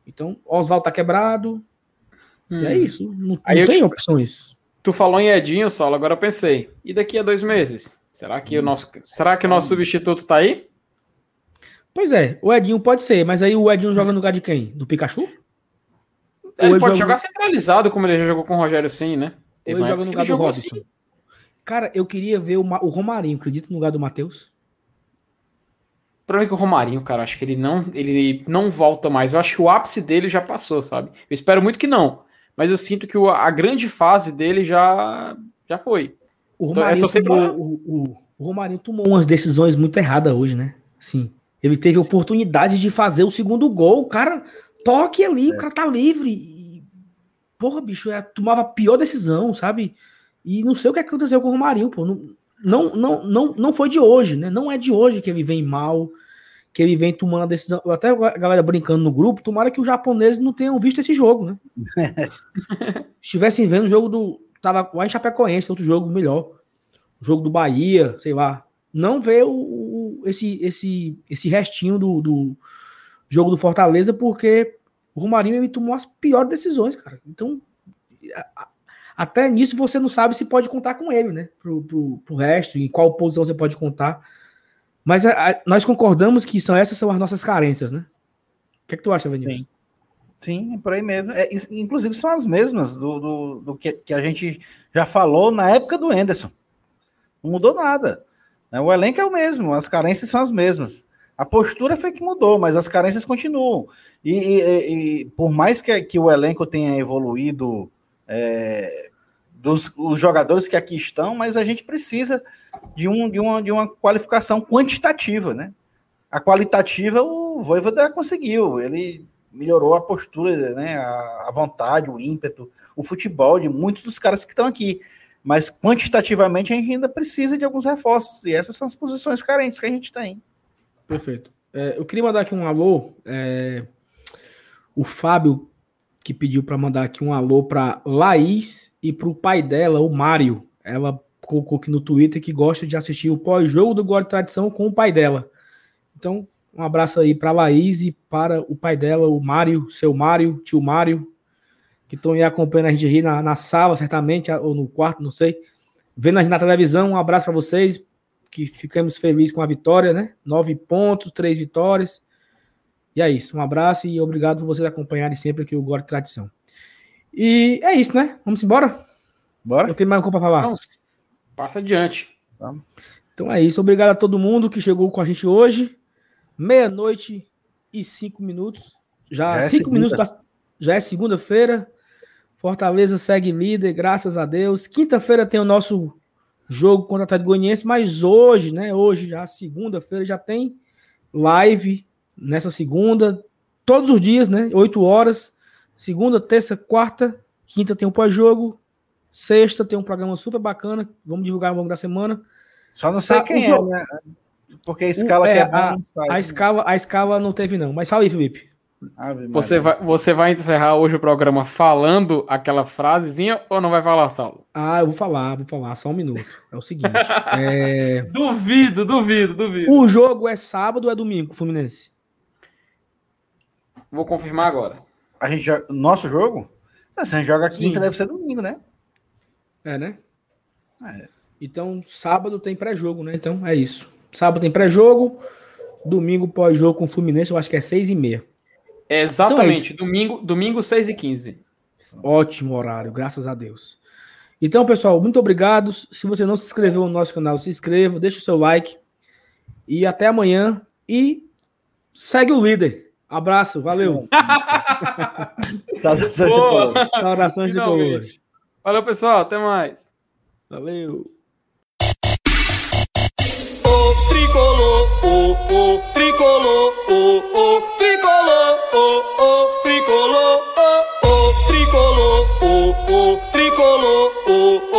A: Então, Oswaldo tá quebrado. Hum. é isso. Não, Aí não tem te... opções.
C: Tu falou em Edinho, Saulo, agora eu pensei. E daqui a dois meses? Será que hum. o nosso, será que o nosso substituto tá aí?
A: Pois é, o Edinho pode ser, mas aí o Edinho joga no lugar de quem? Do Pikachu?
C: Ele, pode joga... jogar centralizado, como ele já jogou com o Rogério Sim, né?
A: Ou ele joga no lugar do Robson. Assim. Cara, eu queria ver o, o Romarinho, acredita, no lugar do Matheus?
C: O problema é que o Romarinho, cara, acho que ele não, ele não volta mais. Eu acho que o ápice dele já passou, sabe? Eu espero muito que não mas eu sinto que a grande fase dele já, já foi.
A: O Romarinho, tomou, o, o, o Romarinho tomou umas decisões muito erradas hoje, né? Sim. Ele teve Sim. oportunidade de fazer o segundo gol. O cara toque ali, é. o cara tá livre. E, porra, bicho, é, tomava a pior decisão, sabe? E não sei o que aconteceu com o Romarinho, pô. Não, não, não, não, não foi de hoje, né? Não é de hoje que ele vem mal que ele vem tomando a decisão. Até a galera brincando no grupo, tomara que os japoneses não tenham visto esse jogo, né? Estivessem vendo o jogo do. Tava lá em Chapecoense, outro jogo melhor. O jogo do Bahia, sei lá. Não vê o, o esse, esse, esse restinho do, do, jogo do Fortaleza, porque o Romarinho ele tomou as piores decisões, cara. Então, até nisso você não sabe se pode contar com ele, né? Pro, pro, pro resto, em qual posição você pode contar. Mas a, a, nós concordamos que são essas são as nossas carências, né? O que, é que tu acha, Vinícius?
B: Sim. Sim, é por aí mesmo. É, inclusive são as mesmas do, do, do que, que, a gente já falou na época do Anderson. Não mudou nada. Né? O elenco é o mesmo, as carências são as mesmas. A postura foi que mudou, mas as carências continuam. E, e, e por mais que, que, o elenco tenha evoluído é, dos os jogadores que aqui estão, mas a gente precisa de, um, de, uma, de uma qualificação quantitativa, né? A qualitativa o Voivoda conseguiu. Ele melhorou a postura, né, a, a vontade, o ímpeto, o futebol de muitos dos caras que estão aqui. Mas quantitativamente a gente ainda precisa de alguns reforços, e essas são as posições carentes que a gente tem.
A: Perfeito. É, eu queria mandar aqui um alô. É, o Fábio, que pediu para mandar aqui um alô para Laís e para o pai dela, o Mário. Ela colocou aqui no Twitter que gosta de assistir o pós-jogo do de Tradição com o pai dela. Então, um abraço aí para Laís e para o pai dela, o Mário, seu Mário, tio Mário, que estão aí acompanhando a gente aí na, na sala, certamente, ou no quarto, não sei. Vendo a gente na televisão, um abraço para vocês, que ficamos felizes com a vitória, né? Nove pontos, três vitórias. E é isso. Um abraço e obrigado por vocês acompanharem sempre aqui o Gore Tradição. E é isso, né? Vamos embora?
B: Bora.
A: Eu tenho mais uma coisa para falar. Vamos.
C: Passa adiante.
A: Vamos. Então é isso. Obrigado a todo mundo que chegou com a gente hoje meia-noite e cinco minutos. Já, já é cinco minutos da, já é segunda-feira. Fortaleza segue líder, graças a Deus. Quinta-feira tem o nosso jogo contra o Atlético Goianiense, mas hoje, né? Hoje, já segunda-feira, já tem live nessa segunda, todos os dias, né? Oito horas. Segunda, terça, quarta, quinta tem o um pós-jogo. Sexta tem um programa super bacana. Vamos divulgar ao longo da semana.
B: Só não sei quem é, né? Porque a escala
A: é, que é a, a, escala, a escala não teve, não. Mas fala aí, Felipe.
C: Você vai, você vai encerrar hoje o programa falando aquela frasezinha ou não vai falar, Saulo?
A: Ah, eu vou falar, vou falar, só um minuto. É o seguinte. é...
C: Duvido, duvido, duvido.
A: O jogo é sábado ou é domingo, Fluminense?
C: Vou confirmar agora.
B: A gente joga... Nosso jogo? Se a gente joga quinta, Sim. deve ser domingo, né?
A: É, né? É. Então, sábado tem pré-jogo, né? Então, é isso. Sábado tem pré-jogo, domingo pós-jogo com o Fluminense, eu acho que é 6 e meia.
C: Exatamente, então é domingo, domingo 6 e 15.
A: Ótimo horário, graças a Deus. Então, pessoal, muito obrigado. Se você não se inscreveu no nosso canal, se inscreva, deixa o seu like. E até amanhã. E segue o líder. Abraço, valeu.
C: Saudações de color. Saudações de color. Valeu, pessoal. Até mais.
A: Valeu
D: tricolor, o, o, tricolor, o, o. oh oh tricolò oh oh tricolò oh oh tricolò oh